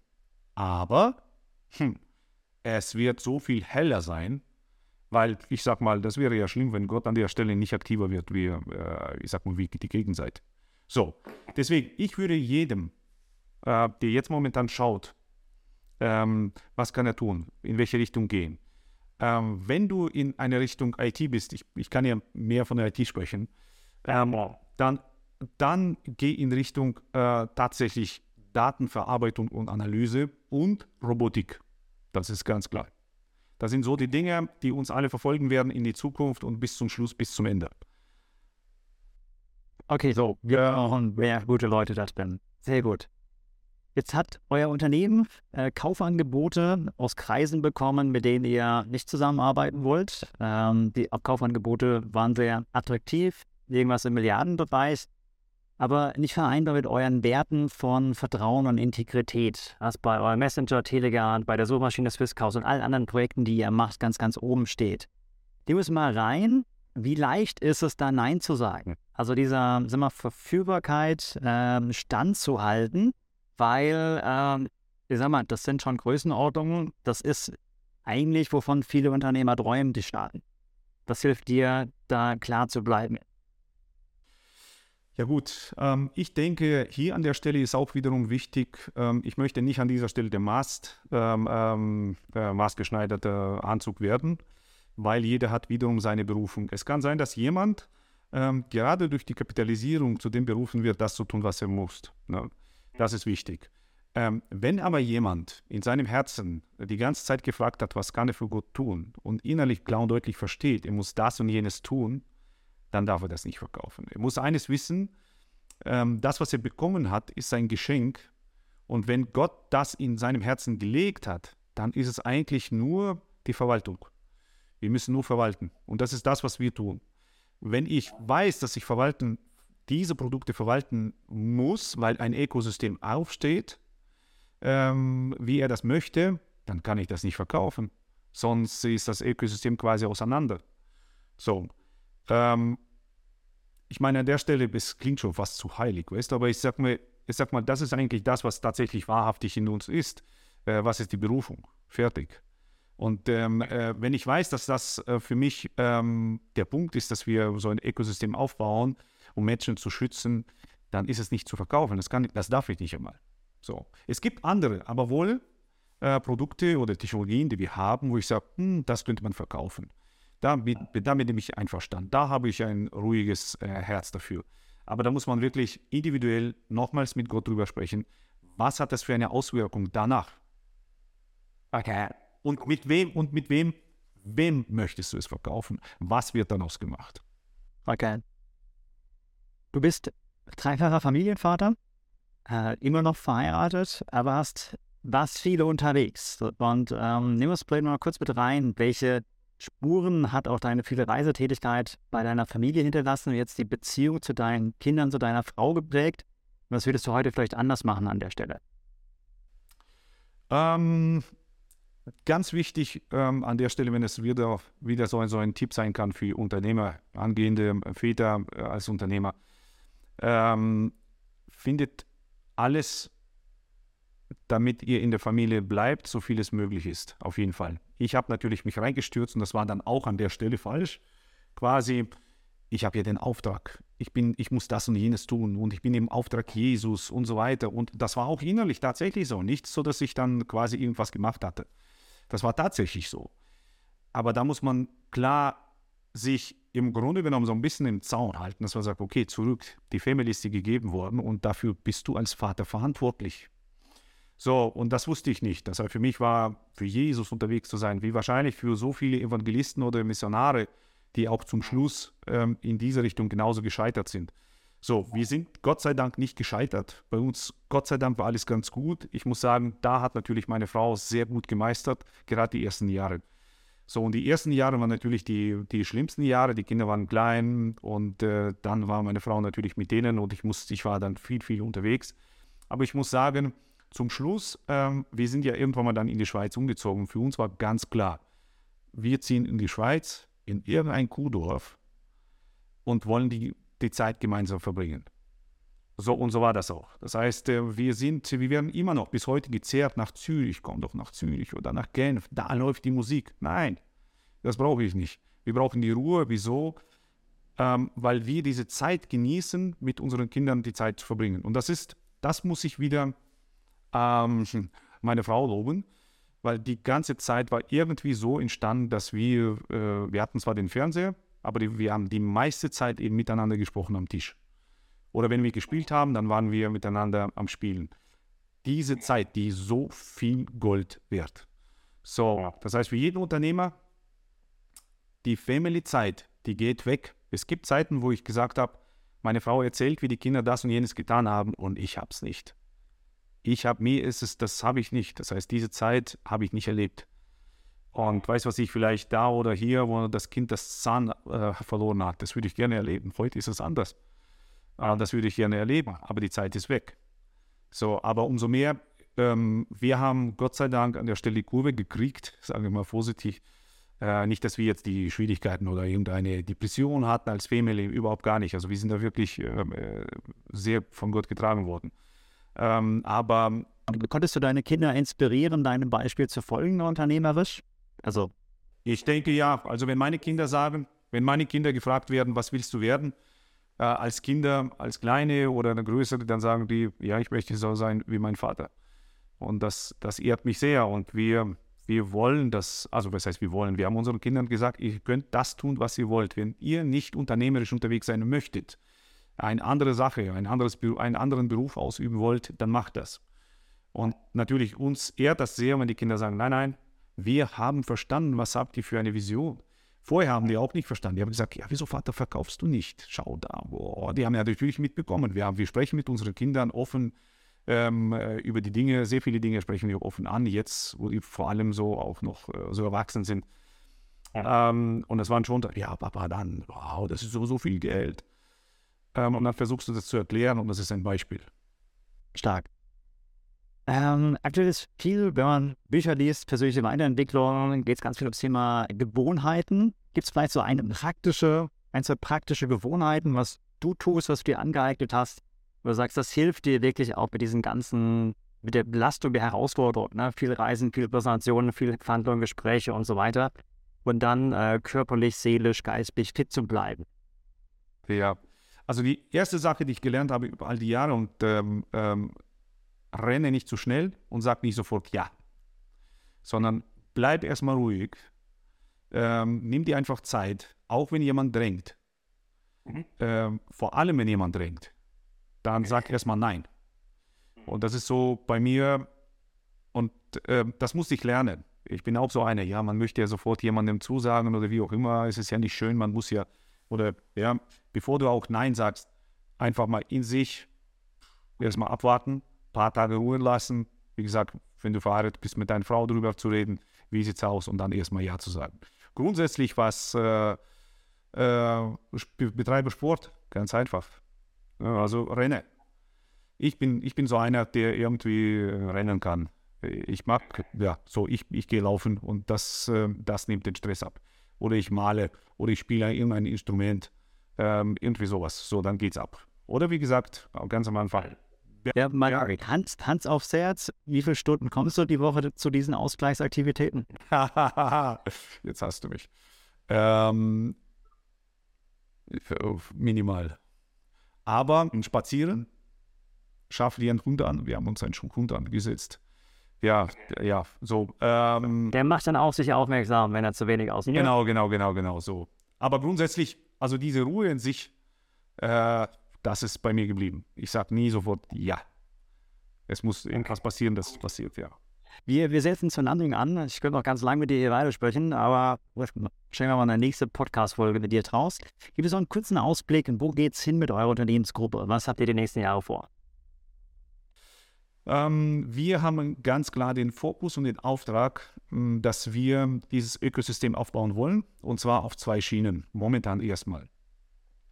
Aber hm, es wird so viel heller sein, weil ich sag mal, das wäre ja schlimm, wenn Gott an der Stelle nicht aktiver wird, wie, äh, ich sag mal, wie die Gegenseite. So, deswegen, ich würde jedem äh, der jetzt momentan schaut, ähm, was kann er tun, in welche Richtung gehen. Ähm, wenn du in eine Richtung IT bist, ich, ich kann ja mehr von der IT sprechen, ähm, dann, dann geh in Richtung äh, tatsächlich Datenverarbeitung und Analyse und Robotik. Das ist ganz klar. Das sind so die Dinge, die uns alle verfolgen werden in die Zukunft und bis zum Schluss, bis zum Ende. Okay, so, wir brauchen mehr gute Leute da drin. Sehr gut. Jetzt hat euer Unternehmen äh, Kaufangebote aus Kreisen bekommen, mit denen ihr nicht zusammenarbeiten wollt. Ähm, die Kaufangebote waren sehr attraktiv. irgendwas im Milliardenbereich, aber nicht vereinbar mit euren Werten von Vertrauen und Integrität, was bei eurem Messenger, Telegram, bei der Suchmaschine Swisscaus und allen anderen Projekten, die ihr macht, ganz, ganz oben steht. Die müssen mal rein. Wie leicht ist es, da Nein zu sagen? Also dieser sag mal, Verfügbarkeit ähm, standzuhalten, weil, ähm, ich sag mal, das sind schon Größenordnungen, das ist eigentlich, wovon viele Unternehmer träumen, die starten. Das hilft dir, da klar zu bleiben. Ja gut, ähm, ich denke, hier an der Stelle ist auch wiederum wichtig, ähm, ich möchte nicht an dieser Stelle der, Maß, ähm, ähm, der maßgeschneiderte Anzug werden, weil jeder hat wiederum seine Berufung. Es kann sein, dass jemand ähm, gerade durch die Kapitalisierung zu dem berufen wird, das zu tun, was er muss. Ne? Das ist wichtig. Ähm, wenn aber jemand in seinem Herzen die ganze Zeit gefragt hat, was kann er für Gott tun und innerlich klar und deutlich versteht, er muss das und jenes tun, dann darf er das nicht verkaufen. Er muss eines wissen, ähm, das, was er bekommen hat, ist sein Geschenk. Und wenn Gott das in seinem Herzen gelegt hat, dann ist es eigentlich nur die Verwaltung. Wir müssen nur verwalten. Und das ist das, was wir tun. Wenn ich weiß, dass ich verwalten, diese Produkte verwalten muss, weil ein Ökosystem aufsteht, ähm, wie er das möchte, dann kann ich das nicht verkaufen. Sonst ist das Ökosystem quasi auseinander. So, ähm, ich meine, an der Stelle, es klingt schon fast zu heilig, weißt du, aber ich sag mal, ich sag mal, das ist eigentlich das, was tatsächlich wahrhaftig in uns ist. Äh, was ist die Berufung? Fertig. Und ähm, äh, wenn ich weiß, dass das äh, für mich ähm, der Punkt ist, dass wir so ein Ökosystem aufbauen, um Menschen zu schützen, dann ist es nicht zu verkaufen. Das, kann, das darf ich nicht einmal. So. Es gibt andere, aber wohl äh, Produkte oder Technologien, die wir haben, wo ich sage, hm, das könnte man verkaufen. Damit, damit bin ich einverstanden. Da habe ich ein ruhiges äh, Herz dafür. Aber da muss man wirklich individuell nochmals mit Gott drüber sprechen. Was hat das für eine Auswirkung danach? Okay. Und mit wem und mit wem, wem möchtest du es verkaufen? Was wird daraus gemacht? Okay. Du bist dreifacher Familienvater, äh, immer noch verheiratet, aber hast warst viele unterwegs. Und ähm, nimm uns mal kurz mit rein, welche Spuren hat auch deine viele Reisetätigkeit bei deiner Familie hinterlassen, jetzt die Beziehung zu deinen Kindern, zu deiner Frau geprägt? Was würdest du heute vielleicht anders machen an der Stelle? Ähm, ganz wichtig ähm, an der Stelle, wenn es wieder, wieder so, ein, so ein Tipp sein kann für Unternehmer, angehende Väter äh, als Unternehmer, ähm, findet alles damit ihr in der Familie bleibt, so viel es möglich ist, auf jeden Fall. Ich habe natürlich mich reingestürzt und das war dann auch an der Stelle falsch. Quasi, ich habe ja den Auftrag, ich bin, ich muss das und jenes tun und ich bin im Auftrag Jesus und so weiter. Und das war auch innerlich tatsächlich so. Nicht so, dass ich dann quasi irgendwas gemacht hatte. Das war tatsächlich so. Aber da muss man klar sich im Grunde genommen so ein bisschen im Zaun halten, dass man sagt, okay, zurück, die Family ist dir gegeben worden und dafür bist du als Vater verantwortlich. So, und das wusste ich nicht. Das heißt, für mich war, für Jesus unterwegs zu sein, wie wahrscheinlich für so viele Evangelisten oder Missionare, die auch zum Schluss ähm, in diese Richtung genauso gescheitert sind. So, wir sind Gott sei Dank nicht gescheitert. Bei uns, Gott sei Dank, war alles ganz gut. Ich muss sagen, da hat natürlich meine Frau sehr gut gemeistert, gerade die ersten Jahre. So, und die ersten Jahre waren natürlich die, die schlimmsten Jahre. Die Kinder waren klein und äh, dann war meine Frau natürlich mit denen und ich, musste, ich war dann viel, viel unterwegs. Aber ich muss sagen, zum Schluss, ähm, wir sind ja irgendwann mal dann in die Schweiz umgezogen. Für uns war ganz klar, wir ziehen in die Schweiz, in irgendein Kuhdorf und wollen die, die Zeit gemeinsam verbringen. So und so war das auch. Das heißt, äh, wir sind, wir werden immer noch bis heute gezehrt nach Zürich, komm doch nach Zürich oder nach Genf, da läuft die Musik. Nein, das brauche ich nicht. Wir brauchen die Ruhe. Wieso? Ähm, weil wir diese Zeit genießen, mit unseren Kindern die Zeit zu verbringen. Und das ist, das muss ich wieder ähm, meine Frau loben, weil die ganze Zeit war irgendwie so entstanden, dass wir, äh, wir hatten zwar den Fernseher, aber die, wir haben die meiste Zeit eben miteinander gesprochen am Tisch. Oder wenn wir gespielt haben, dann waren wir miteinander am Spielen. Diese Zeit, die so viel Gold wert. So, das heißt, für jeden Unternehmer, die Family-Zeit, die geht weg. Es gibt Zeiten, wo ich gesagt habe, meine Frau erzählt, wie die Kinder das und jenes getan haben und ich habe es nicht. Ich habe mir ist es, das habe ich nicht. Das heißt, diese Zeit habe ich nicht erlebt. Und weiß was ich, vielleicht da oder hier, wo das Kind das Zahn äh, verloren hat, das würde ich gerne erleben. Heute ist es anders. Äh, das würde ich gerne erleben, aber die Zeit ist weg. So, aber umso mehr, ähm, wir haben Gott sei Dank an der Stelle die Kurve gekriegt, sagen wir mal vorsichtig. Äh, nicht, dass wir jetzt die Schwierigkeiten oder irgendeine Depression hatten als Family, überhaupt gar nicht. Also wir sind da wirklich ähm, äh, sehr von Gott getragen worden. Ähm, aber konntest du deine Kinder inspirieren, deinem Beispiel zu folgen, unternehmerisch? Also ich denke ja. Also wenn meine Kinder sagen, wenn meine Kinder gefragt werden, was willst du werden, äh, als Kinder, als kleine oder eine größere, dann sagen die, ja, ich möchte so sein wie mein Vater. Und das, das ehrt mich sehr. Und wir, wir wollen das, also was heißt wir wollen? Wir haben unseren Kindern gesagt, ihr könnt das tun, was ihr wollt. Wenn ihr nicht unternehmerisch unterwegs sein möchtet, eine andere Sache, ein anderes, einen anderen Beruf ausüben wollt, dann macht das. Und natürlich uns ehrt das sehr, wenn die Kinder sagen, nein, nein, wir haben verstanden, was habt ihr für eine Vision. Vorher haben die auch nicht verstanden. Die haben gesagt, ja, wieso Vater verkaufst du nicht? Schau da. Boah. Die haben ja natürlich mitbekommen. Wir, haben, wir sprechen mit unseren Kindern offen ähm, äh, über die Dinge, sehr viele Dinge sprechen wir offen an, jetzt, wo die vor allem so auch noch äh, so erwachsen sind. Ja. Ähm, und das waren schon, ja, Papa, dann, wow, das ist so, so viel Geld. Ähm, und dann versuchst du das zu erklären und das ist ein Beispiel. Stark. Ähm, aktuell ist viel, wenn man Bücher liest, persönliche Weiterentwicklung, geht es ganz viel ums Thema Gewohnheiten. Gibt es vielleicht so eine praktische, ein, zwei praktische Gewohnheiten, was du tust, was du dir angeeignet hast, wo du sagst, das hilft dir wirklich auch mit diesen ganzen, mit der Belastung, der Herausforderung, ne? viel Reisen, viel Präsentationen, viel Verhandlungen, Gespräche und so weiter. Und dann äh, körperlich, seelisch, geistig fit zu bleiben. Ja, also die erste Sache, die ich gelernt habe über all die Jahre und ähm, ähm, renne nicht zu schnell und sag nicht sofort ja, sondern bleib erstmal ruhig. Ähm, nimm dir einfach Zeit, auch wenn jemand drängt. Mhm. Ähm, vor allem, wenn jemand drängt, dann sag erstmal nein. Und das ist so bei mir, und äh, das musste ich lernen. Ich bin auch so einer, ja, man möchte ja sofort jemandem zusagen oder wie auch immer. Es ist ja nicht schön, man muss ja, oder ja, bevor du auch Nein sagst, einfach mal in sich erstmal abwarten, paar Tage ruhen lassen. Wie gesagt, wenn du verheiratet bist, mit deiner Frau darüber zu reden, wie sieht es aus und dann erstmal Ja zu sagen. Grundsätzlich, was äh, äh, betreibe Sport, ganz einfach. Also renne. Ich bin, ich bin so einer, der irgendwie äh, rennen kann. Ich mag, ja, so, ich, ich gehe laufen und das, äh, das nimmt den Stress ab. Oder ich male oder ich spiele irgendein Instrument, ähm, irgendwie sowas. So, dann geht's ab. Oder wie gesagt, ganz am Anfang, ja, mal ja. Hans, Hans aufs Herz, wie viele Stunden kommst du die Woche zu diesen Ausgleichsaktivitäten? Jetzt hast du mich. Ähm, minimal. Aber ein Spazieren, schaffe dir einen Hund an. Wir haben uns einen Hund angesetzt. Ja, ja, so. Ähm, Der macht dann auch sich aufmerksam, wenn er zu wenig aussieht. Genau, genau, genau, genau, so. Aber grundsätzlich, also diese Ruhe in sich, äh, das ist bei mir geblieben. Ich sage nie sofort ja. Es muss irgendwas passieren, dass es passiert, ja. Wir, wir setzen zur Landung an. Ich könnte noch ganz lange mit dir hier weitersprechen, aber stellen wir mal eine nächste Podcast-Folge mit dir draus. Gib es so einen kurzen Ausblick, wo geht es hin mit eurer Unternehmensgruppe? Was habt ihr die nächsten Jahre vor? Ähm, wir haben ganz klar den Fokus und den Auftrag, hm, dass wir dieses Ökosystem aufbauen wollen, und zwar auf zwei Schienen, momentan erstmal.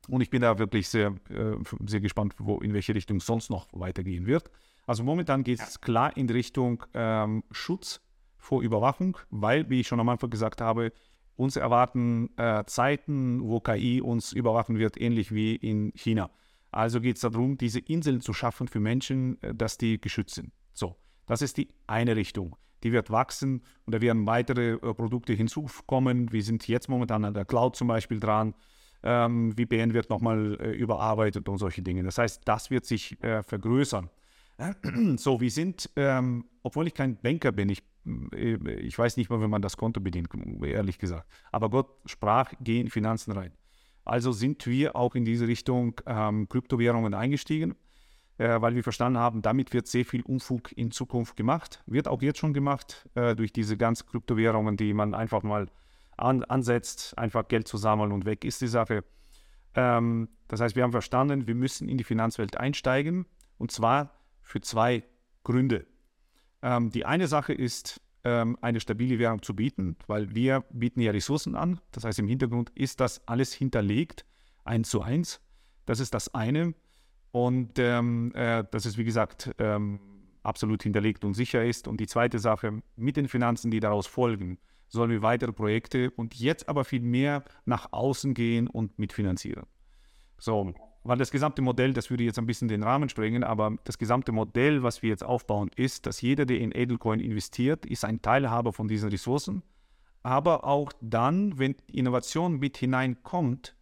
Und ich bin da wirklich sehr, äh, sehr gespannt, wo, in welche Richtung sonst noch weitergehen wird. Also momentan geht es klar in Richtung ähm, Schutz vor Überwachung, weil, wie ich schon am Anfang gesagt habe, uns erwarten äh, Zeiten, wo KI uns überwachen wird, ähnlich wie in China. Also geht es darum, diese Inseln zu schaffen für Menschen, äh, dass die geschützt sind. So, das ist die eine Richtung. Die wird wachsen und da werden weitere äh, Produkte hinzukommen. Wir sind jetzt momentan an der Cloud zum Beispiel dran. Ähm, VPN wird nochmal äh, überarbeitet und solche Dinge. Das heißt, das wird sich äh, vergrößern. So, wir sind, ähm, obwohl ich kein Banker bin, ich, äh, ich weiß nicht mal, wie man das Konto bedient, ehrlich gesagt. Aber Gott sprach, geh in Finanzen rein. Also sind wir auch in diese Richtung ähm, Kryptowährungen eingestiegen, äh, weil wir verstanden haben, damit wird sehr viel Unfug in Zukunft gemacht. Wird auch jetzt schon gemacht äh, durch diese ganzen Kryptowährungen, die man einfach mal an, ansetzt, einfach Geld zu sammeln und weg ist die Sache. Ähm, das heißt, wir haben verstanden, wir müssen in die Finanzwelt einsteigen und zwar für zwei Gründe. Ähm, die eine Sache ist, ähm, eine stabile Währung zu bieten, weil wir bieten ja Ressourcen an. Das heißt, im Hintergrund ist das alles hinterlegt, eins zu eins. Das ist das eine. Und ähm, äh, das ist, wie gesagt, ähm, absolut hinterlegt und sicher ist. Und die zweite Sache, mit den Finanzen, die daraus folgen, sollen wir weitere Projekte und jetzt aber viel mehr nach außen gehen und mitfinanzieren. So, weil das gesamte Modell, das würde jetzt ein bisschen den Rahmen sprengen, aber das gesamte Modell, was wir jetzt aufbauen, ist, dass jeder, der in Edelcoin investiert, ist ein Teilhaber von diesen Ressourcen. Aber auch dann, wenn Innovation mit hineinkommt,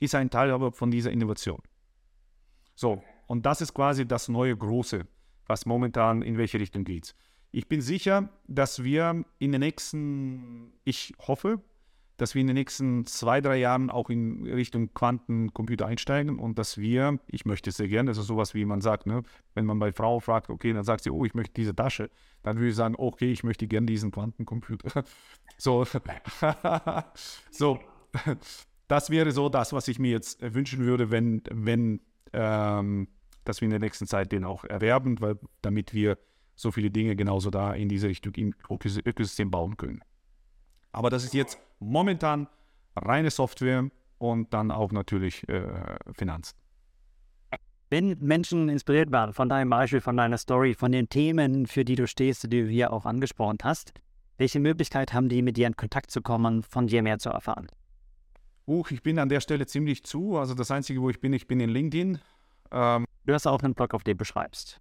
ist ein Teilhaber von dieser Innovation. So, und das ist quasi das neue Große, was momentan in welche Richtung geht. Ich bin sicher, dass wir in den nächsten, ich hoffe, dass wir in den nächsten zwei, drei Jahren auch in Richtung Quantencomputer einsteigen und dass wir, ich möchte sehr gerne, das ist sowas wie man sagt, ne, wenn man bei Frau fragt, okay, dann sagt sie, oh, ich möchte diese Tasche, dann würde ich sagen, okay, ich möchte gerne diesen Quantencomputer. so, so, das wäre so das, was ich mir jetzt wünschen würde, wenn, wenn, ähm, dass wir in der nächsten Zeit den auch erwerben, weil damit wir so viele Dinge genauso da in diese Richtung im Ökosystem bauen können. Aber das ist jetzt momentan reine Software und dann auch natürlich äh, Finanzen. Wenn Menschen inspiriert waren von deinem Beispiel, von deiner Story, von den Themen, für die du stehst, die du hier auch angesprochen hast, welche Möglichkeit haben die, mit dir in Kontakt zu kommen, von dir mehr zu erfahren? Uh, ich bin an der Stelle ziemlich zu. Also das Einzige, wo ich bin, ich bin in LinkedIn. Ähm, du hast auch einen Blog, auf dem du beschreibst.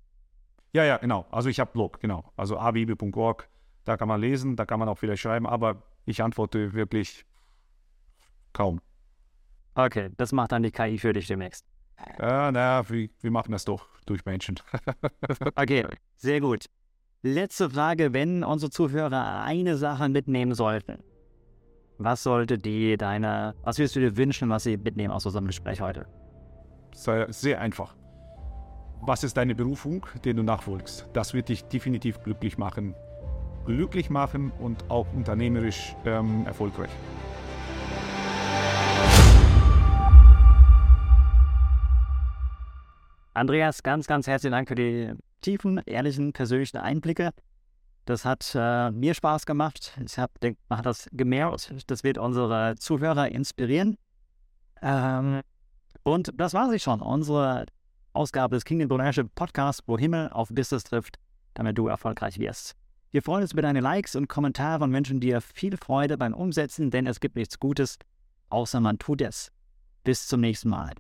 Ja, ja, genau. Also ich habe Blog, genau. Also awibe.org, da kann man lesen, da kann man auch vielleicht schreiben, aber ich antworte wirklich kaum. Okay, das macht dann die KI für dich demnächst. Ja, naja, wir, wir machen das doch durch Menschen. okay, sehr gut. Letzte Frage, wenn unsere Zuhörer eine Sache mitnehmen sollten, was sollte die deine, was würdest du dir wünschen, was sie mitnehmen aus unserem Gespräch heute? Sehr, sehr einfach was ist deine Berufung, den du nachfolgst. Das wird dich definitiv glücklich machen. Glücklich machen und auch unternehmerisch ähm, erfolgreich. Andreas, ganz, ganz herzlichen Dank für die tiefen, ehrlichen, persönlichen Einblicke. Das hat äh, mir Spaß gemacht. Ich habe, man hat das gemerkt. Das wird unsere Zuhörer inspirieren. Ähm, und das war sie schon, unsere Ausgabe des Kingdom Ownership Podcasts, wo Himmel auf Business trifft, damit du erfolgreich wirst. Wir freuen uns über deine Likes und Kommentare und wünschen dir viel Freude beim Umsetzen, denn es gibt nichts Gutes, außer man tut es. Bis zum nächsten Mal.